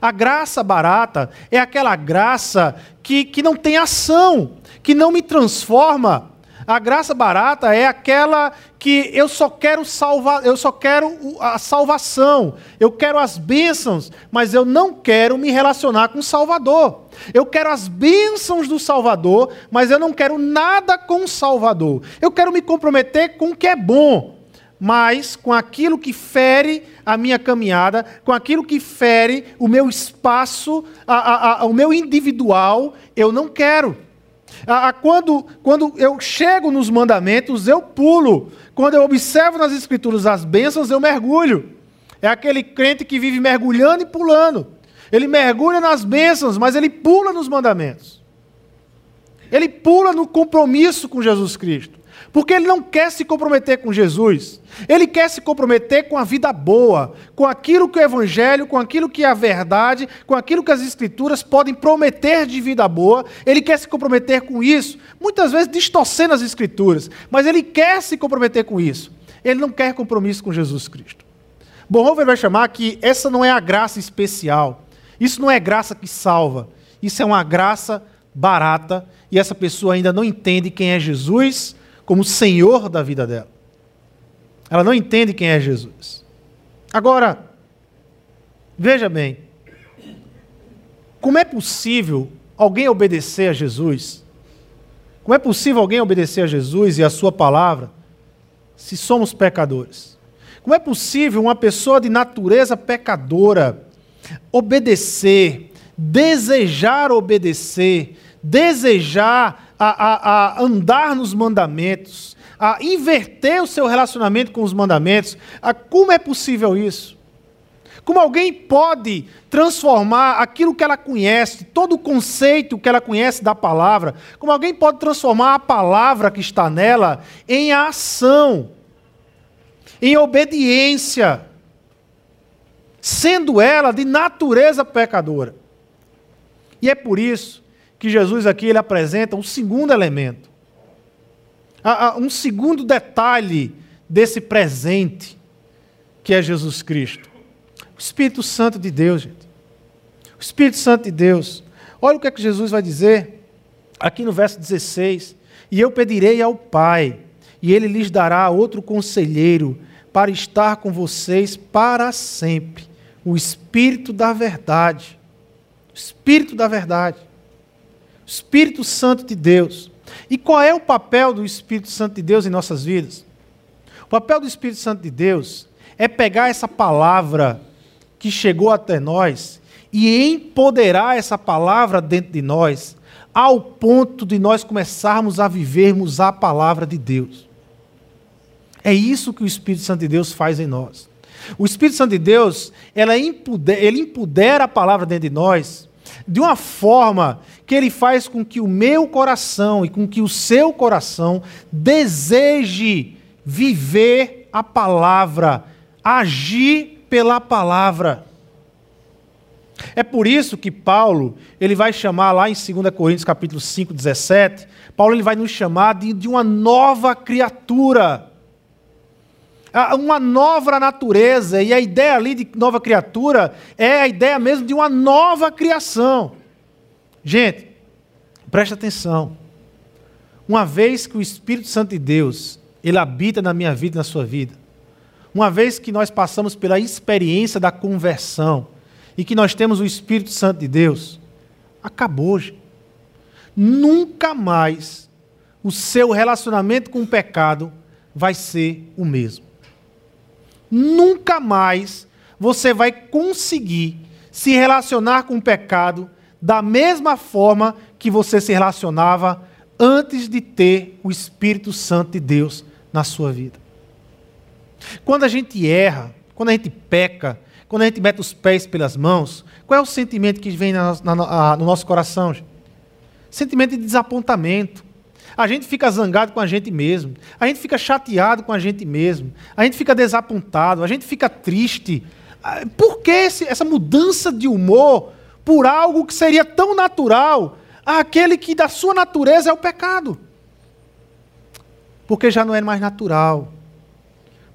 A graça barata é aquela graça que, que não tem ação, que não me transforma. A graça barata é aquela que eu só quero salvar, eu só quero a salvação, eu quero as bênçãos, mas eu não quero me relacionar com o Salvador. Eu quero as bênçãos do Salvador, mas eu não quero nada com o Salvador. Eu quero me comprometer com o que é bom, mas com aquilo que fere a minha caminhada, com aquilo que fere o meu espaço, a, a, a, o meu individual, eu não quero. Quando, quando eu chego nos mandamentos, eu pulo. Quando eu observo nas Escrituras as bênçãos, eu mergulho. É aquele crente que vive mergulhando e pulando. Ele mergulha nas bênçãos, mas ele pula nos mandamentos. Ele pula no compromisso com Jesus Cristo. Porque ele não quer se comprometer com Jesus. Ele quer se comprometer com a vida boa, com aquilo que o Evangelho, com aquilo que é a verdade, com aquilo que as Escrituras podem prometer de vida boa. Ele quer se comprometer com isso, muitas vezes distorcendo as Escrituras, mas ele quer se comprometer com isso. Ele não quer compromisso com Jesus Cristo. Bonhoeffer vai chamar que essa não é a graça especial. Isso não é graça que salva. Isso é uma graça barata e essa pessoa ainda não entende quem é Jesus como Senhor da vida dela. Ela não entende quem é Jesus. Agora, veja bem, como é possível alguém obedecer a Jesus? Como é possível alguém obedecer a Jesus e a Sua palavra se somos pecadores? Como é possível uma pessoa de natureza pecadora obedecer, desejar obedecer, desejar a, a, a andar nos mandamentos, a inverter o seu relacionamento com os mandamentos. A, como é possível isso? Como alguém pode transformar aquilo que ela conhece, todo o conceito que ela conhece da palavra, como alguém pode transformar a palavra que está nela em ação, em obediência? sendo ela de natureza pecadora. E é por isso que Jesus aqui ele apresenta um segundo elemento, um segundo detalhe desse presente que é Jesus Cristo. O Espírito Santo de Deus, gente. O Espírito Santo de Deus. Olha o que é que Jesus vai dizer aqui no verso 16: E eu pedirei ao Pai, e ele lhes dará outro conselheiro para estar com vocês para sempre o Espírito da Verdade. O Espírito da Verdade. Espírito Santo de Deus. E qual é o papel do Espírito Santo de Deus em nossas vidas? O papel do Espírito Santo de Deus é pegar essa palavra que chegou até nós e empoderar essa palavra dentro de nós, ao ponto de nós começarmos a vivermos a palavra de Deus. É isso que o Espírito Santo de Deus faz em nós. O Espírito Santo de Deus, ele empodera a palavra dentro de nós de uma forma que ele faz com que o meu coração e com que o seu coração deseje viver a palavra, agir pela palavra. É por isso que Paulo, ele vai chamar lá em 2 Coríntios capítulo 5, 17, Paulo ele vai nos chamar de, de uma nova criatura uma nova natureza, e a ideia ali de nova criatura é a ideia mesmo de uma nova criação. Gente, preste atenção. Uma vez que o Espírito Santo de Deus, ele habita na minha vida e na sua vida, uma vez que nós passamos pela experiência da conversão e que nós temos o Espírito Santo de Deus, acabou. Gente. Nunca mais o seu relacionamento com o pecado vai ser o mesmo nunca mais você vai conseguir se relacionar com o pecado da mesma forma que você se relacionava antes de ter o Espírito Santo de Deus na sua vida. Quando a gente erra, quando a gente peca, quando a gente mete os pés pelas mãos, qual é o sentimento que vem na, na, na, no nosso coração? Sentimento de desapontamento, a gente fica zangado com a gente mesmo. A gente fica chateado com a gente mesmo. A gente fica desapontado. A gente fica triste. Ah, por que essa mudança de humor por algo que seria tão natural àquele que da sua natureza é o pecado? Porque já não é mais natural.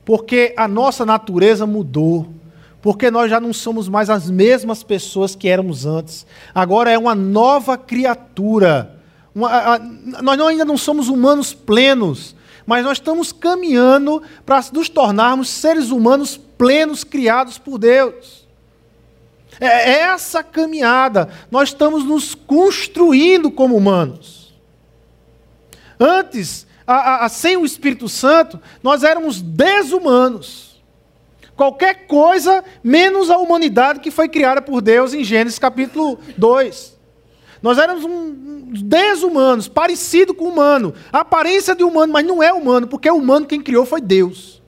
Porque a nossa natureza mudou porque nós já não somos mais as mesmas pessoas que éramos antes. Agora é uma nova criatura. Uma, a, nós não, ainda não somos humanos plenos, mas nós estamos caminhando para nos tornarmos seres humanos plenos criados por Deus. É, é essa caminhada, nós estamos nos construindo como humanos. Antes, a, a, sem o Espírito Santo, nós éramos desumanos. Qualquer coisa menos a humanidade que foi criada por Deus em Gênesis capítulo 2. Nós éramos um, desumanos, parecido com o humano. A aparência de humano, mas não é humano, porque é humano quem criou foi Deus.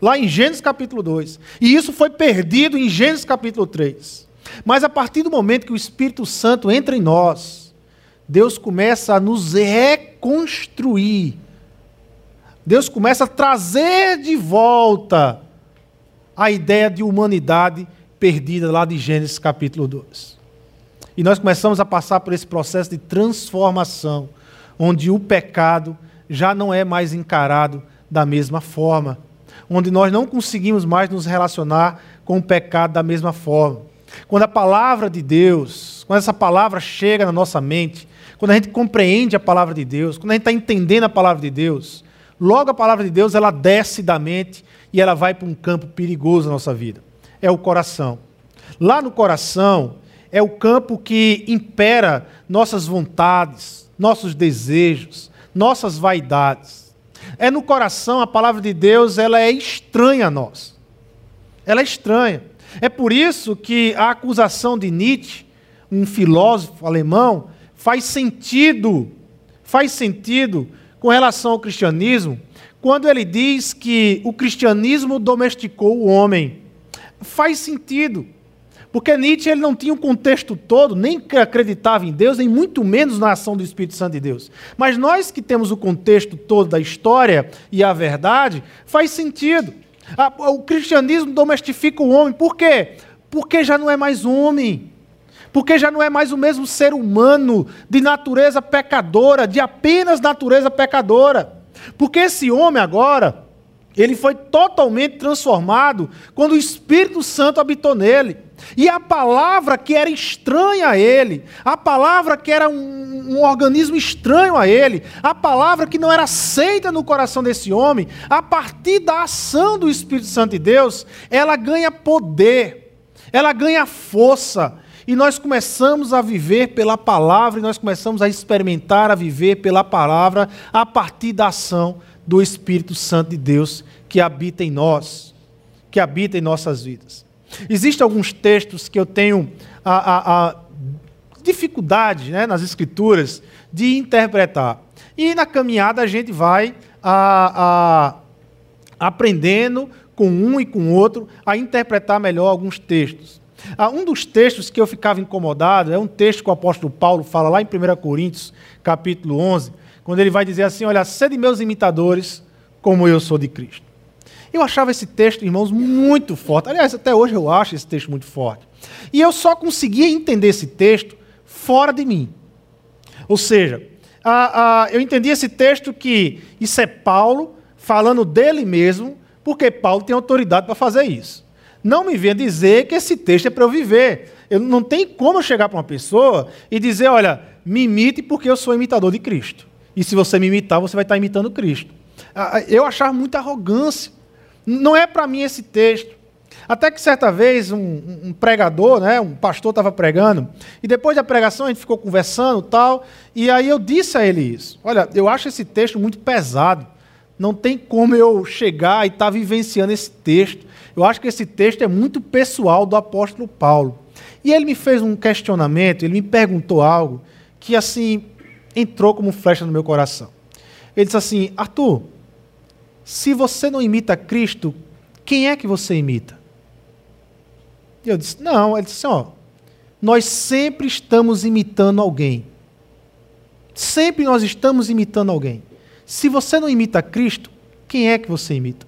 Lá em Gênesis capítulo 2. E isso foi perdido em Gênesis capítulo 3. Mas a partir do momento que o Espírito Santo entra em nós, Deus começa a nos reconstruir. Deus começa a trazer de volta a ideia de humanidade perdida lá de Gênesis capítulo 2. E nós começamos a passar por esse processo de transformação, onde o pecado já não é mais encarado da mesma forma, onde nós não conseguimos mais nos relacionar com o pecado da mesma forma. Quando a palavra de Deus, quando essa palavra chega na nossa mente, quando a gente compreende a palavra de Deus, quando a gente está entendendo a palavra de Deus, logo a palavra de Deus ela desce da mente e ela vai para um campo perigoso na nossa vida. É o coração. Lá no coração é o campo que impera nossas vontades, nossos desejos, nossas vaidades. É no coração, a palavra de Deus, ela é estranha a nós. Ela é estranha. É por isso que a acusação de Nietzsche, um filósofo alemão, faz sentido, faz sentido com relação ao cristianismo, quando ele diz que o cristianismo domesticou o homem. Faz sentido. Porque Nietzsche ele não tinha um contexto todo, nem acreditava em Deus, nem muito menos na ação do Espírito Santo de Deus. Mas nós que temos o contexto todo da história e a verdade, faz sentido. O cristianismo domestifica o homem. Por quê? Porque já não é mais homem. Porque já não é mais o mesmo ser humano de natureza pecadora, de apenas natureza pecadora. Porque esse homem agora, ele foi totalmente transformado quando o Espírito Santo habitou nele. E a palavra que era estranha a ele, a palavra que era um, um, organismo estranho a ele, a palavra que não era aceita no coração desse homem, a partir da ação do Espírito Santo de Deus, ela ganha poder, ela ganha força. E nós começamos a viver pela palavra, e nós começamos a experimentar a viver pela palavra a partir da ação do Espírito Santo de Deus que habita em nós, que habita em nossas vidas. Existem alguns textos que eu tenho a, a, a dificuldade né, nas escrituras de interpretar. E na caminhada a gente vai a, aprendendo com um e com outro a interpretar melhor alguns textos. Ah, um dos textos que eu ficava incomodado é um texto que o apóstolo Paulo fala lá em 1 Coríntios, capítulo 11, quando ele vai dizer assim: Olha, sede meus imitadores, como eu sou de Cristo. Eu achava esse texto, irmãos, muito forte. Aliás, até hoje eu acho esse texto muito forte. E eu só conseguia entender esse texto fora de mim. Ou seja, a, a, eu entendi esse texto que isso é Paulo falando dele mesmo, porque Paulo tem autoridade para fazer isso. Não me venha dizer que esse texto é para eu viver. Eu, não tem como chegar para uma pessoa e dizer, olha, me imite porque eu sou imitador de Cristo. E se você me imitar, você vai estar imitando Cristo. Eu achava muita arrogância. Não é para mim esse texto. Até que certa vez um, um pregador, né, um pastor estava pregando, e depois da pregação a gente ficou conversando tal, e aí eu disse a ele isso. Olha, eu acho esse texto muito pesado. Não tem como eu chegar e estar tá vivenciando esse texto. Eu acho que esse texto é muito pessoal do apóstolo Paulo. E ele me fez um questionamento, ele me perguntou algo que assim entrou como flecha no meu coração. Ele disse assim: Arthur, se você não imita Cristo, quem é que você imita? E eu disse: Não. Ele disse: Ó, nós sempre estamos imitando alguém. Sempre nós estamos imitando alguém. Se você não imita Cristo, quem é que você imita?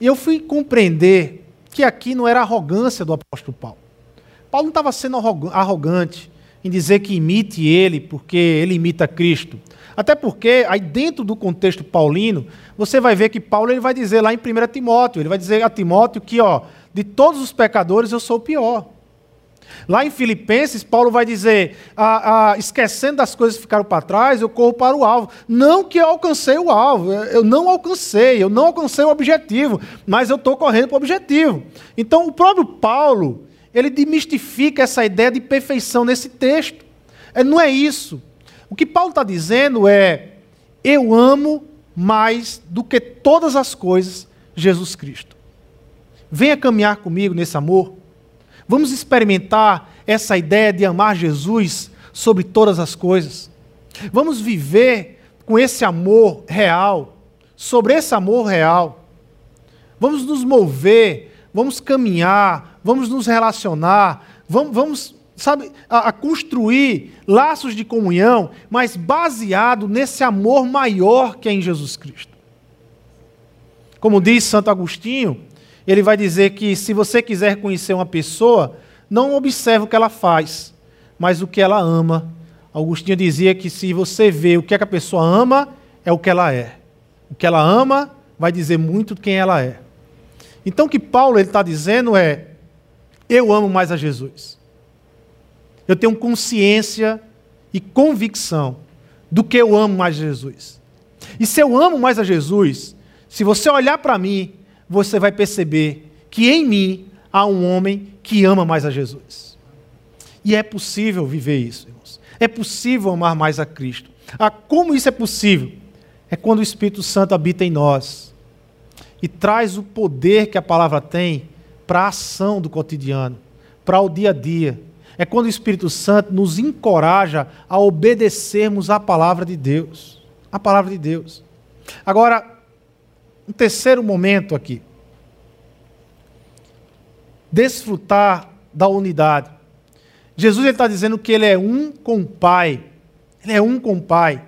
E eu fui compreender que aqui não era arrogância do apóstolo Paulo. Paulo não estava sendo arrogante em dizer que imite ele porque ele imita Cristo. Até porque, aí dentro do contexto paulino, você vai ver que Paulo ele vai dizer lá em 1 Timóteo, ele vai dizer a Timóteo que, ó, de todos os pecadores eu sou o pior. Lá em Filipenses, Paulo vai dizer: ah, ah, esquecendo das coisas que ficaram para trás, eu corro para o alvo. Não que eu alcancei o alvo, eu não alcancei, eu não alcancei o objetivo, mas eu estou correndo para o objetivo. Então, o próprio Paulo, ele demistifica essa ideia de perfeição nesse texto. É, não é isso. O que Paulo está dizendo é: eu amo mais do que todas as coisas Jesus Cristo. Venha caminhar comigo nesse amor. Vamos experimentar essa ideia de amar Jesus sobre todas as coisas. Vamos viver com esse amor real, sobre esse amor real. Vamos nos mover, vamos caminhar, vamos nos relacionar, vamos, vamos sabe, a, a, construir laços de comunhão, mas baseado nesse amor maior que é em Jesus Cristo. Como diz Santo Agostinho, ele vai dizer que se você quiser conhecer uma pessoa, não observe o que ela faz, mas o que ela ama. Agostinho dizia que se você vê o que, é que a pessoa ama, é o que ela é. O que ela ama vai dizer muito quem ela é. Então o que Paulo está dizendo é: eu amo mais a Jesus eu tenho consciência e convicção do que eu amo mais a Jesus. E se eu amo mais a Jesus, se você olhar para mim, você vai perceber que em mim há um homem que ama mais a Jesus. E é possível viver isso, irmãos. É possível amar mais a Cristo. Ah, como isso é possível? É quando o Espírito Santo habita em nós e traz o poder que a palavra tem para a ação do cotidiano, para o dia a dia é quando o Espírito Santo nos encoraja a obedecermos à palavra de Deus. A palavra de Deus. Agora, um terceiro momento aqui. Desfrutar da unidade. Jesus está dizendo que ele é um com o Pai. Ele é um com o Pai.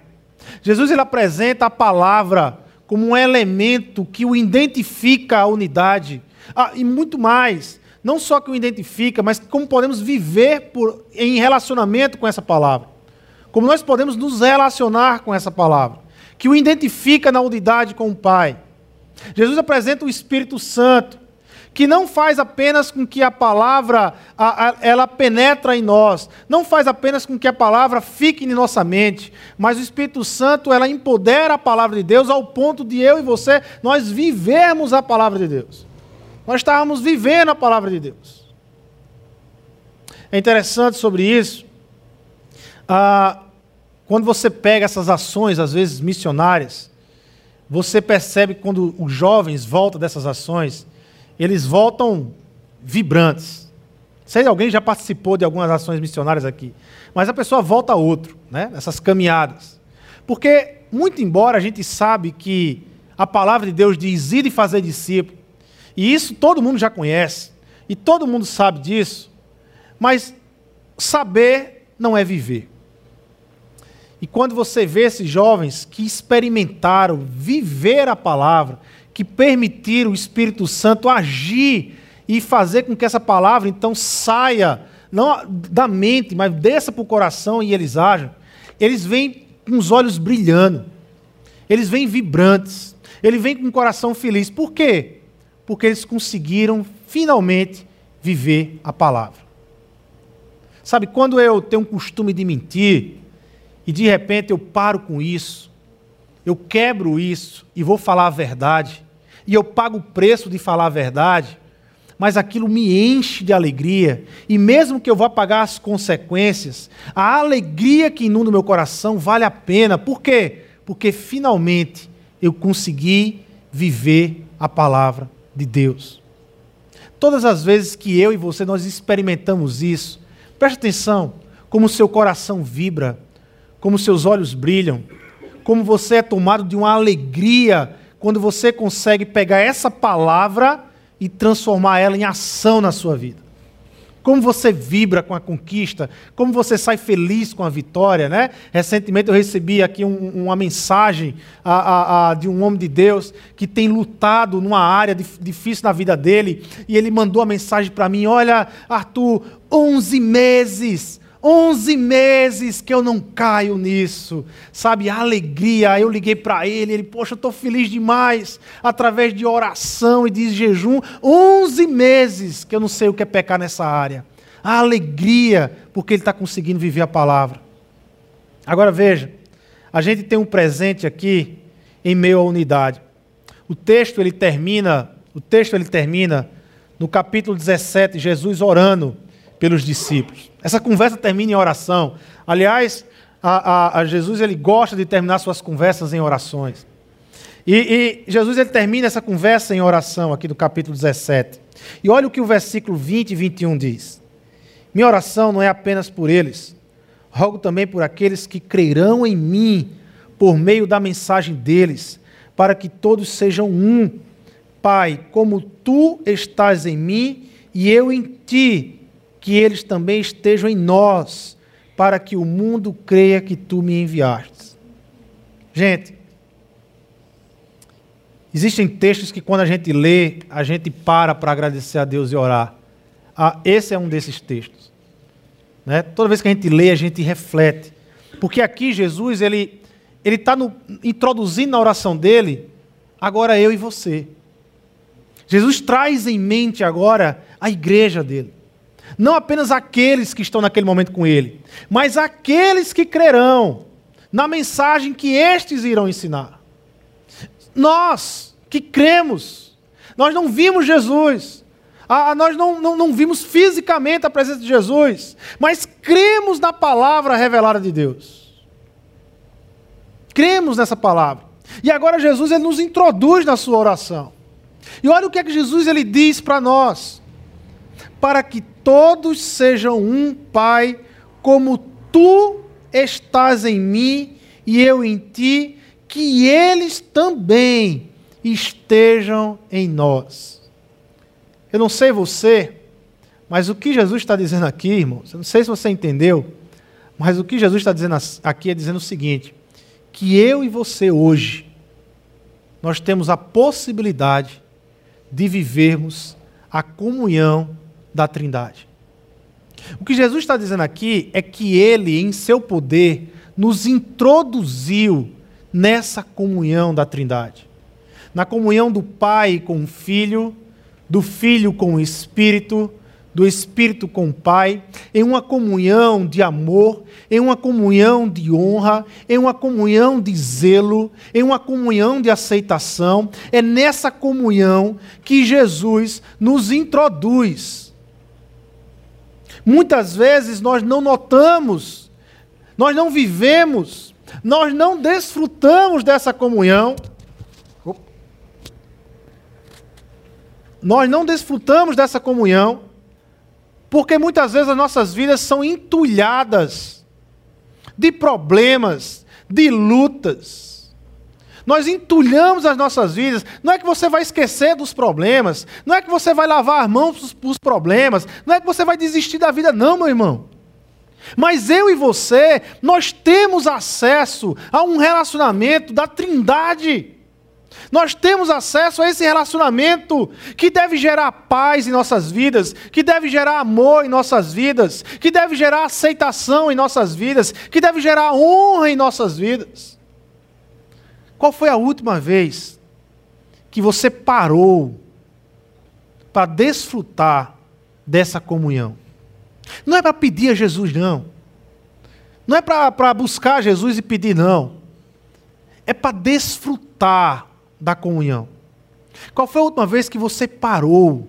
Jesus ele apresenta a palavra como um elemento que o identifica a unidade. Ah, e muito mais, não só que o identifica, mas como podemos viver por, em relacionamento com essa palavra. Como nós podemos nos relacionar com essa palavra, que o identifica na unidade com o Pai. Jesus apresenta o Espírito Santo, que não faz apenas com que a palavra a, a, ela penetra em nós, não faz apenas com que a palavra fique em nossa mente, mas o Espírito Santo ela empodera a palavra de Deus ao ponto de eu e você nós vivermos a palavra de Deus. Nós estávamos vivendo a palavra de Deus. É interessante sobre isso. Ah, quando você pega essas ações, às vezes missionárias, você percebe quando os jovens voltam dessas ações, eles voltam vibrantes. Sei se alguém já participou de algumas ações missionárias aqui, mas a pessoa volta a outro, né? Essas caminhadas. Porque muito embora a gente sabe que a palavra de Deus diz ir e fazer discípulo, e isso todo mundo já conhece, e todo mundo sabe disso, mas saber não é viver. E quando você vê esses jovens que experimentaram viver a palavra, que permitir o Espírito Santo agir e fazer com que essa palavra então saia, não da mente, mas desça para o coração e eles ajam, eles vêm com os olhos brilhando, eles vêm vibrantes, eles vêm com o coração feliz. Por quê? Porque eles conseguiram finalmente viver a palavra. Sabe, quando eu tenho um costume de mentir, e de repente eu paro com isso, eu quebro isso e vou falar a verdade, e eu pago o preço de falar a verdade, mas aquilo me enche de alegria, e mesmo que eu vá pagar as consequências, a alegria que inunda o meu coração vale a pena. Por quê? Porque finalmente eu consegui viver a palavra de Deus. Todas as vezes que eu e você nós experimentamos isso, preste atenção como seu coração vibra, como seus olhos brilham, como você é tomado de uma alegria quando você consegue pegar essa palavra e transformar ela em ação na sua vida. Como você vibra com a conquista, como você sai feliz com a vitória, né? Recentemente eu recebi aqui um, uma mensagem a, a, a, de um homem de Deus que tem lutado numa área difícil na vida dele e ele mandou a mensagem para mim: Olha, Arthur, 11 meses 11 meses que eu não caio nisso, sabe? A alegria. Eu liguei para ele, ele, poxa, eu estou feliz demais, através de oração e de jejum. 11 meses que eu não sei o que é pecar nessa área. A alegria, porque ele está conseguindo viver a palavra. Agora veja, a gente tem um presente aqui em meio à unidade. O texto ele termina, o texto ele termina no capítulo 17, Jesus orando pelos discípulos. Essa conversa termina em oração. Aliás, a, a, a Jesus ele gosta de terminar suas conversas em orações. E, e, Jesus ele termina essa conversa em oração aqui do capítulo 17. E olha o que o versículo 20 e 21 diz. Minha oração não é apenas por eles, rogo também por aqueles que crerão em mim por meio da mensagem deles, para que todos sejam um. Pai, como tu estás em mim e eu em ti, que eles também estejam em nós, para que o mundo creia que tu me enviaste. Gente, existem textos que quando a gente lê, a gente para para agradecer a Deus e orar. Ah, esse é um desses textos. Né? Toda vez que a gente lê, a gente reflete. Porque aqui Jesus, ele ele está introduzindo na oração dele, agora eu e você. Jesus traz em mente agora a igreja dele. Não apenas aqueles que estão naquele momento com ele, mas aqueles que crerão na mensagem que estes irão ensinar. Nós que cremos, nós não vimos Jesus, ah, nós não, não, não vimos fisicamente a presença de Jesus, mas cremos na palavra revelada de Deus. Cremos nessa palavra. E agora Jesus ele nos introduz na sua oração. E olha o que é que Jesus ele diz para nós para que todos sejam um, Pai, como tu estás em mim e eu em ti, que eles também estejam em nós. Eu não sei você, mas o que Jesus está dizendo aqui, irmãos, eu não sei se você entendeu, mas o que Jesus está dizendo aqui é dizendo o seguinte: que eu e você hoje nós temos a possibilidade de vivermos a comunhão da Trindade. O que Jesus está dizendo aqui é que ele, em seu poder, nos introduziu nessa comunhão da Trindade. Na comunhão do Pai com o Filho, do Filho com o Espírito, do Espírito com o Pai, em uma comunhão de amor, em uma comunhão de honra, em uma comunhão de zelo, em uma comunhão de aceitação. É nessa comunhão que Jesus nos introduz. Muitas vezes nós não notamos, nós não vivemos, nós não desfrutamos dessa comunhão. Nós não desfrutamos dessa comunhão porque muitas vezes as nossas vidas são entulhadas de problemas, de lutas. Nós entulhamos as nossas vidas. Não é que você vai esquecer dos problemas. Não é que você vai lavar as mãos para os problemas. Não é que você vai desistir da vida, não, meu irmão. Mas eu e você, nós temos acesso a um relacionamento da Trindade. Nós temos acesso a esse relacionamento que deve gerar paz em nossas vidas, que deve gerar amor em nossas vidas, que deve gerar aceitação em nossas vidas, que deve gerar honra em nossas vidas. Qual foi a última vez que você parou para desfrutar dessa comunhão? Não é para pedir a Jesus, não. Não é para buscar Jesus e pedir, não. É para desfrutar da comunhão? Qual foi a última vez que você parou,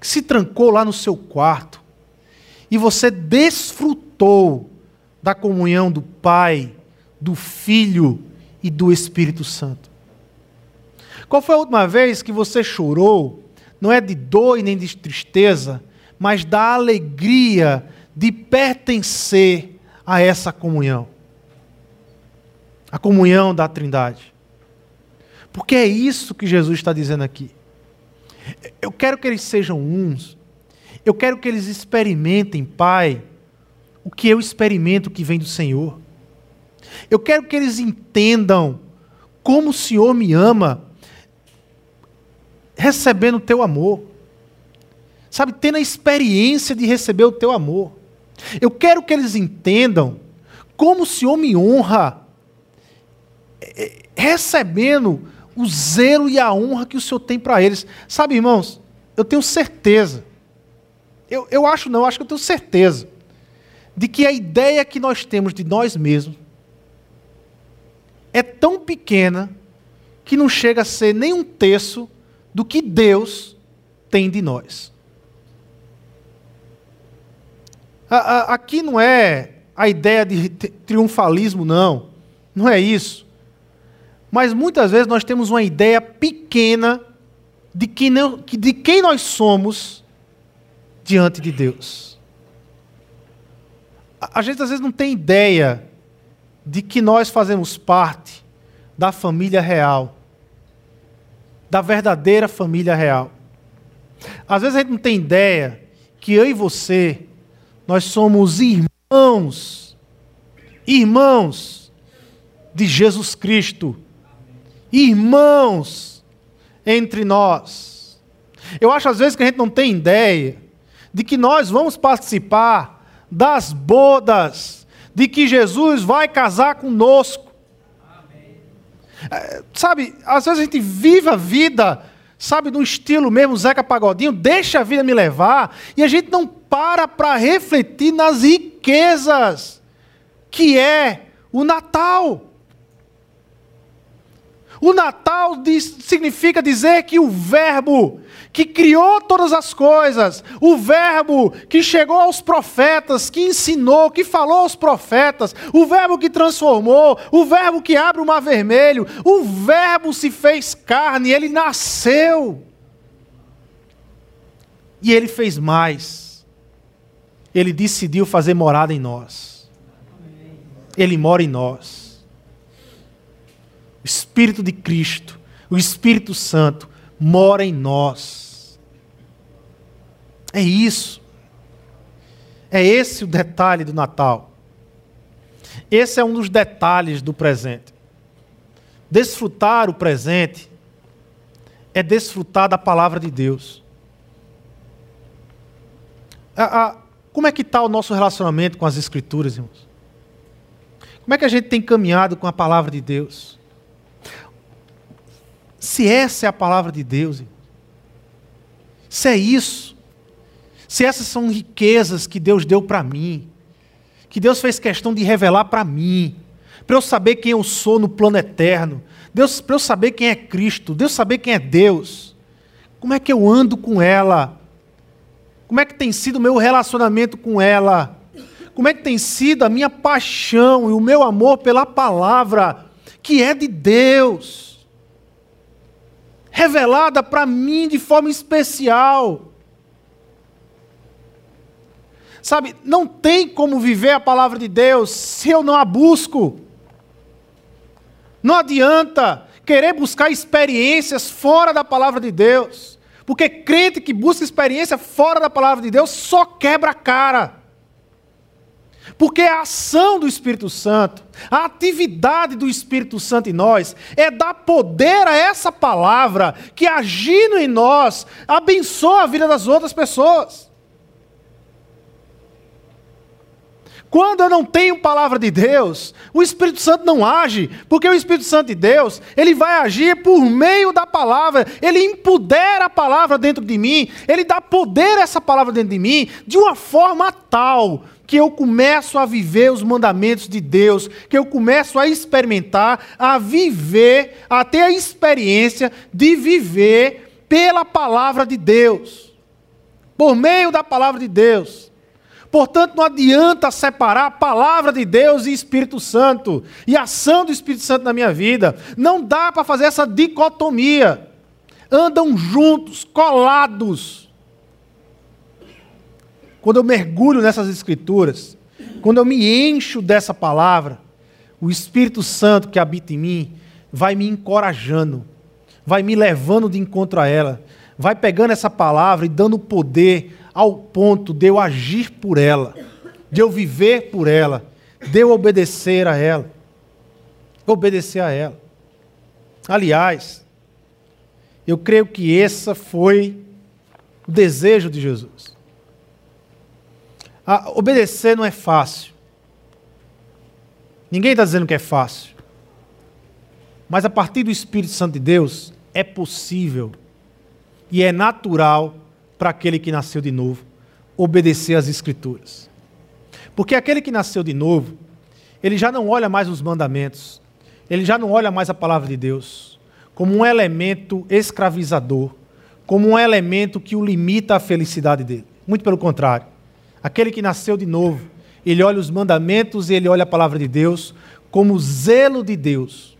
que se trancou lá no seu quarto e você desfrutou da comunhão do Pai, do Filho e do Espírito Santo? Qual foi a última vez que você chorou, não é de dor e nem de tristeza, mas da alegria de pertencer a essa comunhão? A comunhão da Trindade. Porque é isso que Jesus está dizendo aqui. Eu quero que eles sejam uns. Eu quero que eles experimentem, Pai, o que eu experimento que vem do Senhor. Eu quero que eles entendam como o Senhor me ama, recebendo o teu amor. Sabe, tendo a experiência de receber o teu amor. Eu quero que eles entendam como o Senhor me honra, eh, recebendo o zelo e a honra que o Senhor tem para eles. Sabe, irmãos, eu tenho certeza, eu, eu acho não, eu acho que eu tenho certeza, de que a ideia que nós temos de nós mesmos é tão pequena que não chega a ser nem um terço do que Deus tem de nós. Aqui não é a ideia de triunfalismo, não. Não é isso. Mas muitas vezes nós temos uma ideia pequena de, que não, de quem nós somos diante de Deus. A gente às vezes não tem ideia de que nós fazemos parte da família real, da verdadeira família real. Às vezes a gente não tem ideia que eu e você, nós somos irmãos, irmãos de Jesus Cristo irmãos entre nós. Eu acho às vezes que a gente não tem ideia de que nós vamos participar das bodas, de que Jesus vai casar conosco. É, sabe, às vezes a gente vive a vida, sabe, no estilo mesmo Zeca Pagodinho, deixa a vida me levar, e a gente não para para refletir nas riquezas que é o Natal. O Natal diz, significa dizer que o Verbo que criou todas as coisas, o Verbo que chegou aos profetas, que ensinou, que falou aos profetas, o Verbo que transformou, o Verbo que abre o mar vermelho, o Verbo se fez carne, ele nasceu. E ele fez mais. Ele decidiu fazer morada em nós. Ele mora em nós. O Espírito de Cristo, o Espírito Santo, mora em nós. É isso. É esse o detalhe do Natal. Esse é um dos detalhes do presente. desfrutar o presente é desfrutar da palavra de Deus. como é que está o nosso relacionamento com as Escrituras, irmãos? Como é que a gente tem caminhado com a palavra de Deus? Se essa é a palavra de Deus, se é isso, se essas são riquezas que Deus deu para mim, que Deus fez questão de revelar para mim, para eu saber quem eu sou no plano eterno, Deus, para eu saber quem é Cristo, Deus saber quem é Deus, como é que eu ando com ela? Como é que tem sido o meu relacionamento com ela? Como é que tem sido a minha paixão e o meu amor pela palavra, que é de Deus, revelada para mim de forma especial? Sabe, não tem como viver a palavra de Deus se eu não a busco. Não adianta querer buscar experiências fora da palavra de Deus. Porque crente que busca experiência fora da palavra de Deus só quebra a cara. Porque a ação do Espírito Santo, a atividade do Espírito Santo em nós, é dar poder a essa palavra que, agindo em nós, abençoa a vida das outras pessoas. Quando eu não tenho palavra de Deus, o Espírito Santo não age, porque o Espírito Santo de Deus, ele vai agir por meio da palavra, ele empodera a palavra dentro de mim, ele dá poder a essa palavra dentro de mim, de uma forma tal que eu começo a viver os mandamentos de Deus, que eu começo a experimentar, a viver, a ter a experiência de viver pela palavra de Deus, por meio da palavra de Deus. Portanto, não adianta separar a palavra de Deus e Espírito Santo e a ação do Espírito Santo na minha vida. Não dá para fazer essa dicotomia. Andam juntos, colados. Quando eu mergulho nessas escrituras, quando eu me encho dessa palavra, o Espírito Santo que habita em mim vai me encorajando, vai me levando de encontro a ela, vai pegando essa palavra e dando poder ao ponto de eu agir por ela, de eu viver por ela, de eu obedecer a ela. Obedecer a ela. Aliás, eu creio que esse foi o desejo de Jesus. A obedecer não é fácil. Ninguém está dizendo que é fácil. Mas a partir do Espírito Santo de Deus, é possível e é natural para aquele que nasceu de novo obedecer às Escrituras. Porque aquele que nasceu de novo, ele já não olha mais os mandamentos, ele já não olha mais a palavra de Deus como um elemento escravizador, como um elemento que o limita à felicidade dele. Muito pelo contrário. Aquele que nasceu de novo, ele olha os mandamentos e ele olha a palavra de Deus como zelo de Deus,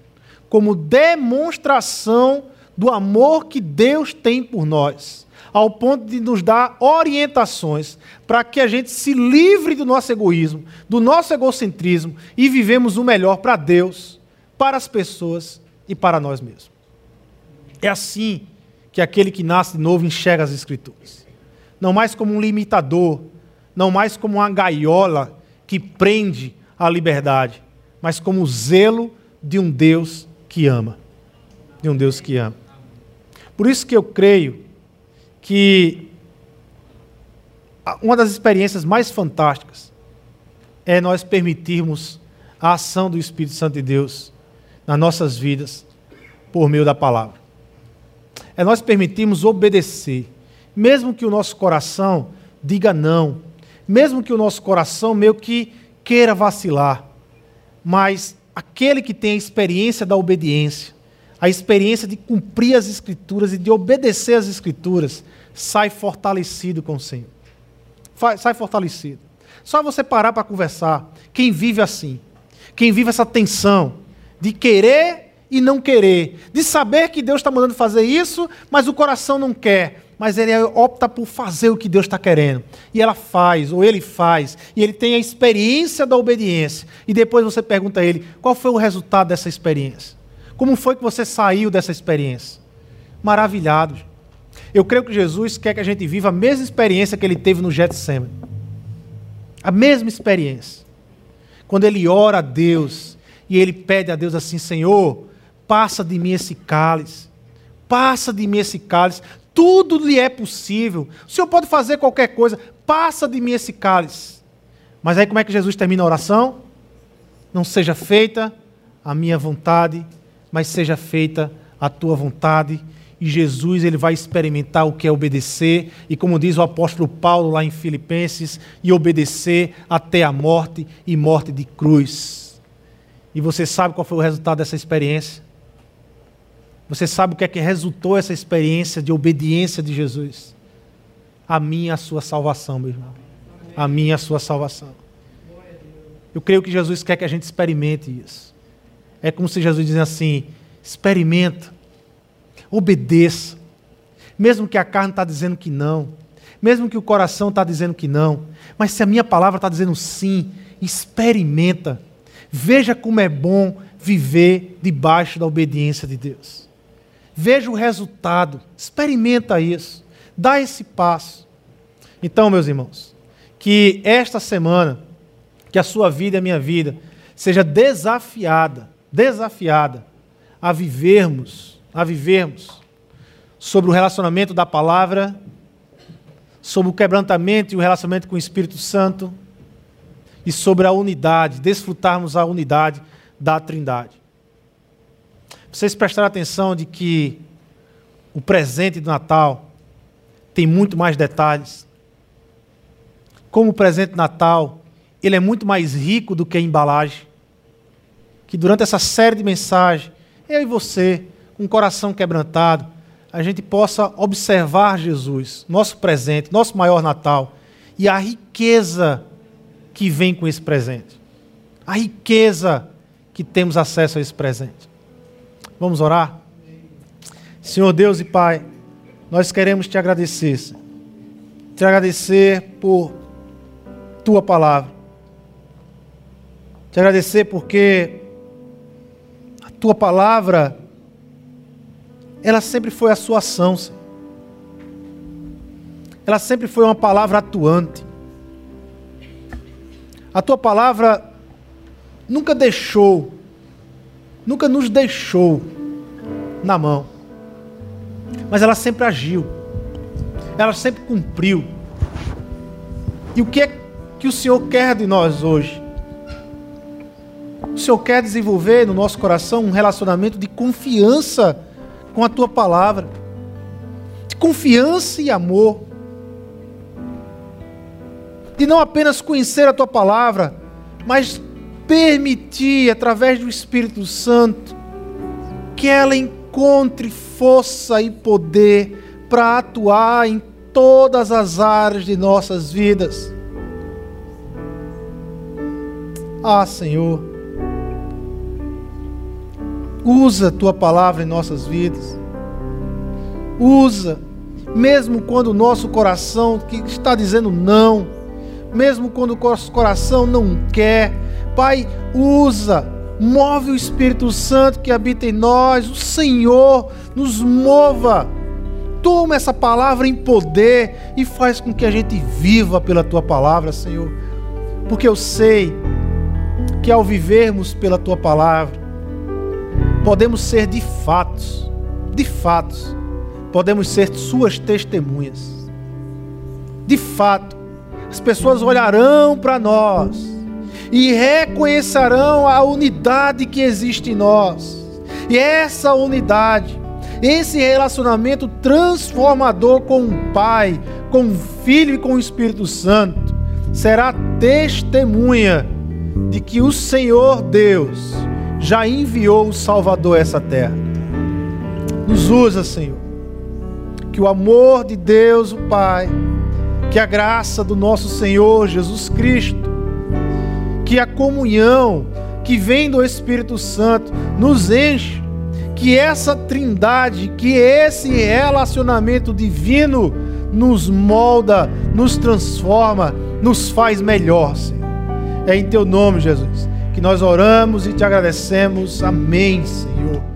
como demonstração do amor que Deus tem por nós ao ponto de nos dar orientações para que a gente se livre do nosso egoísmo, do nosso egocentrismo e vivemos o melhor para Deus, para as pessoas e para nós mesmos. É assim que aquele que nasce de novo enxerga as Escrituras. Não mais como um limitador, não mais como uma gaiola que prende a liberdade, mas como o zelo de um Deus que ama. De um Deus que ama. Por isso que eu creio que uma das experiências mais fantásticas é nós permitirmos a ação do Espírito Santo de Deus nas nossas vidas por meio da palavra. É nós permitirmos obedecer, mesmo que o nosso coração diga não, mesmo que o nosso coração meio que queira vacilar, mas aquele que tem a experiência da obediência, a experiência de cumprir as Escrituras e de obedecer às Escrituras, sai fortalecido com o Senhor. Sai fortalecido. Só você parar para conversar. Quem vive assim, quem vive essa tensão de querer e não querer, de saber que Deus está mandando fazer isso, mas o coração não quer, mas ele opta por fazer o que Deus está querendo. E ela faz, ou ele faz, e ele tem a experiência da obediência. E depois você pergunta a ele: qual foi o resultado dessa experiência? Como foi que você saiu dessa experiência? Maravilhado. Eu creio que Jesus quer que a gente viva a mesma experiência que ele teve no Getsemane. A mesma experiência. Quando ele ora a Deus e ele pede a Deus assim: Senhor, passa de mim esse cálice. Passa de mim esse cálice. Tudo lhe é possível. O Senhor pode fazer qualquer coisa. Passa de mim esse cálice. Mas aí como é que Jesus termina a oração? Não seja feita a minha vontade, mas seja feita a tua vontade. E Jesus ele vai experimentar o que é obedecer, e como diz o apóstolo Paulo lá em Filipenses, e obedecer até a morte e morte de cruz. E você sabe qual foi o resultado dessa experiência? Você sabe o que é que resultou essa experiência de obediência de Jesus? A minha a sua salvação, meu irmão. A minha a sua salvação. Eu creio que Jesus quer que a gente experimente isso. É como se Jesus dizia assim: experimenta, obedeça, mesmo que a carne está dizendo que não, mesmo que o coração está dizendo que não, mas se a minha palavra está dizendo sim, experimenta, veja como é bom viver debaixo da obediência de Deus. Veja o resultado, experimenta isso, dá esse passo. Então, meus irmãos, que esta semana, que a sua vida e a minha vida seja desafiada, desafiada a vivermos, a vivermos sobre o relacionamento da palavra, sobre o quebrantamento e o relacionamento com o Espírito Santo e sobre a unidade, desfrutarmos a unidade da Trindade. Vocês prestaram atenção de que o presente do Natal tem muito mais detalhes. Como o presente do Natal, ele é muito mais rico do que a embalagem. Que durante essa série de mensagens, eu e você, com o coração quebrantado, a gente possa observar Jesus, nosso presente, nosso maior Natal, e a riqueza que vem com esse presente. A riqueza que temos acesso a esse presente. Vamos orar? Senhor Deus e Pai, nós queremos te agradecer, te agradecer por tua palavra, te agradecer porque a tua palavra, ela sempre foi a sua ação, ela sempre foi uma palavra atuante. A tua palavra nunca deixou nunca nos deixou na mão. Mas ela sempre agiu. Ela sempre cumpriu. E o que é que o Senhor quer de nós hoje? O Senhor quer desenvolver no nosso coração um relacionamento de confiança com a tua palavra, de confiança e amor, de não apenas conhecer a tua palavra, mas permitir, através do Espírito Santo, que ela encontre força e poder para atuar em todas as áreas de nossas vidas. Ah, Senhor, usa a tua palavra em nossas vidas. Usa, mesmo quando o nosso coração que está dizendo não, mesmo quando o nosso coração não quer, Pai, usa, move o Espírito Santo que habita em nós, o Senhor nos mova. Toma essa palavra em poder e faz com que a gente viva pela tua palavra, Senhor. Porque eu sei que ao vivermos pela tua palavra, podemos ser de fatos, de fatos, podemos ser suas testemunhas. De fato, as pessoas olharão para nós e reconhecerão a unidade que existe em nós. E essa unidade, esse relacionamento transformador com o Pai, com o Filho e com o Espírito Santo, será testemunha de que o Senhor Deus já enviou o Salvador a essa terra. Nos usa, Senhor. Que o amor de Deus, o Pai, que a graça do nosso Senhor Jesus Cristo, que a comunhão que vem do Espírito Santo nos enche, que essa trindade, que esse relacionamento divino nos molda, nos transforma, nos faz melhor, Senhor. É em teu nome, Jesus, que nós oramos e te agradecemos. Amém, Senhor.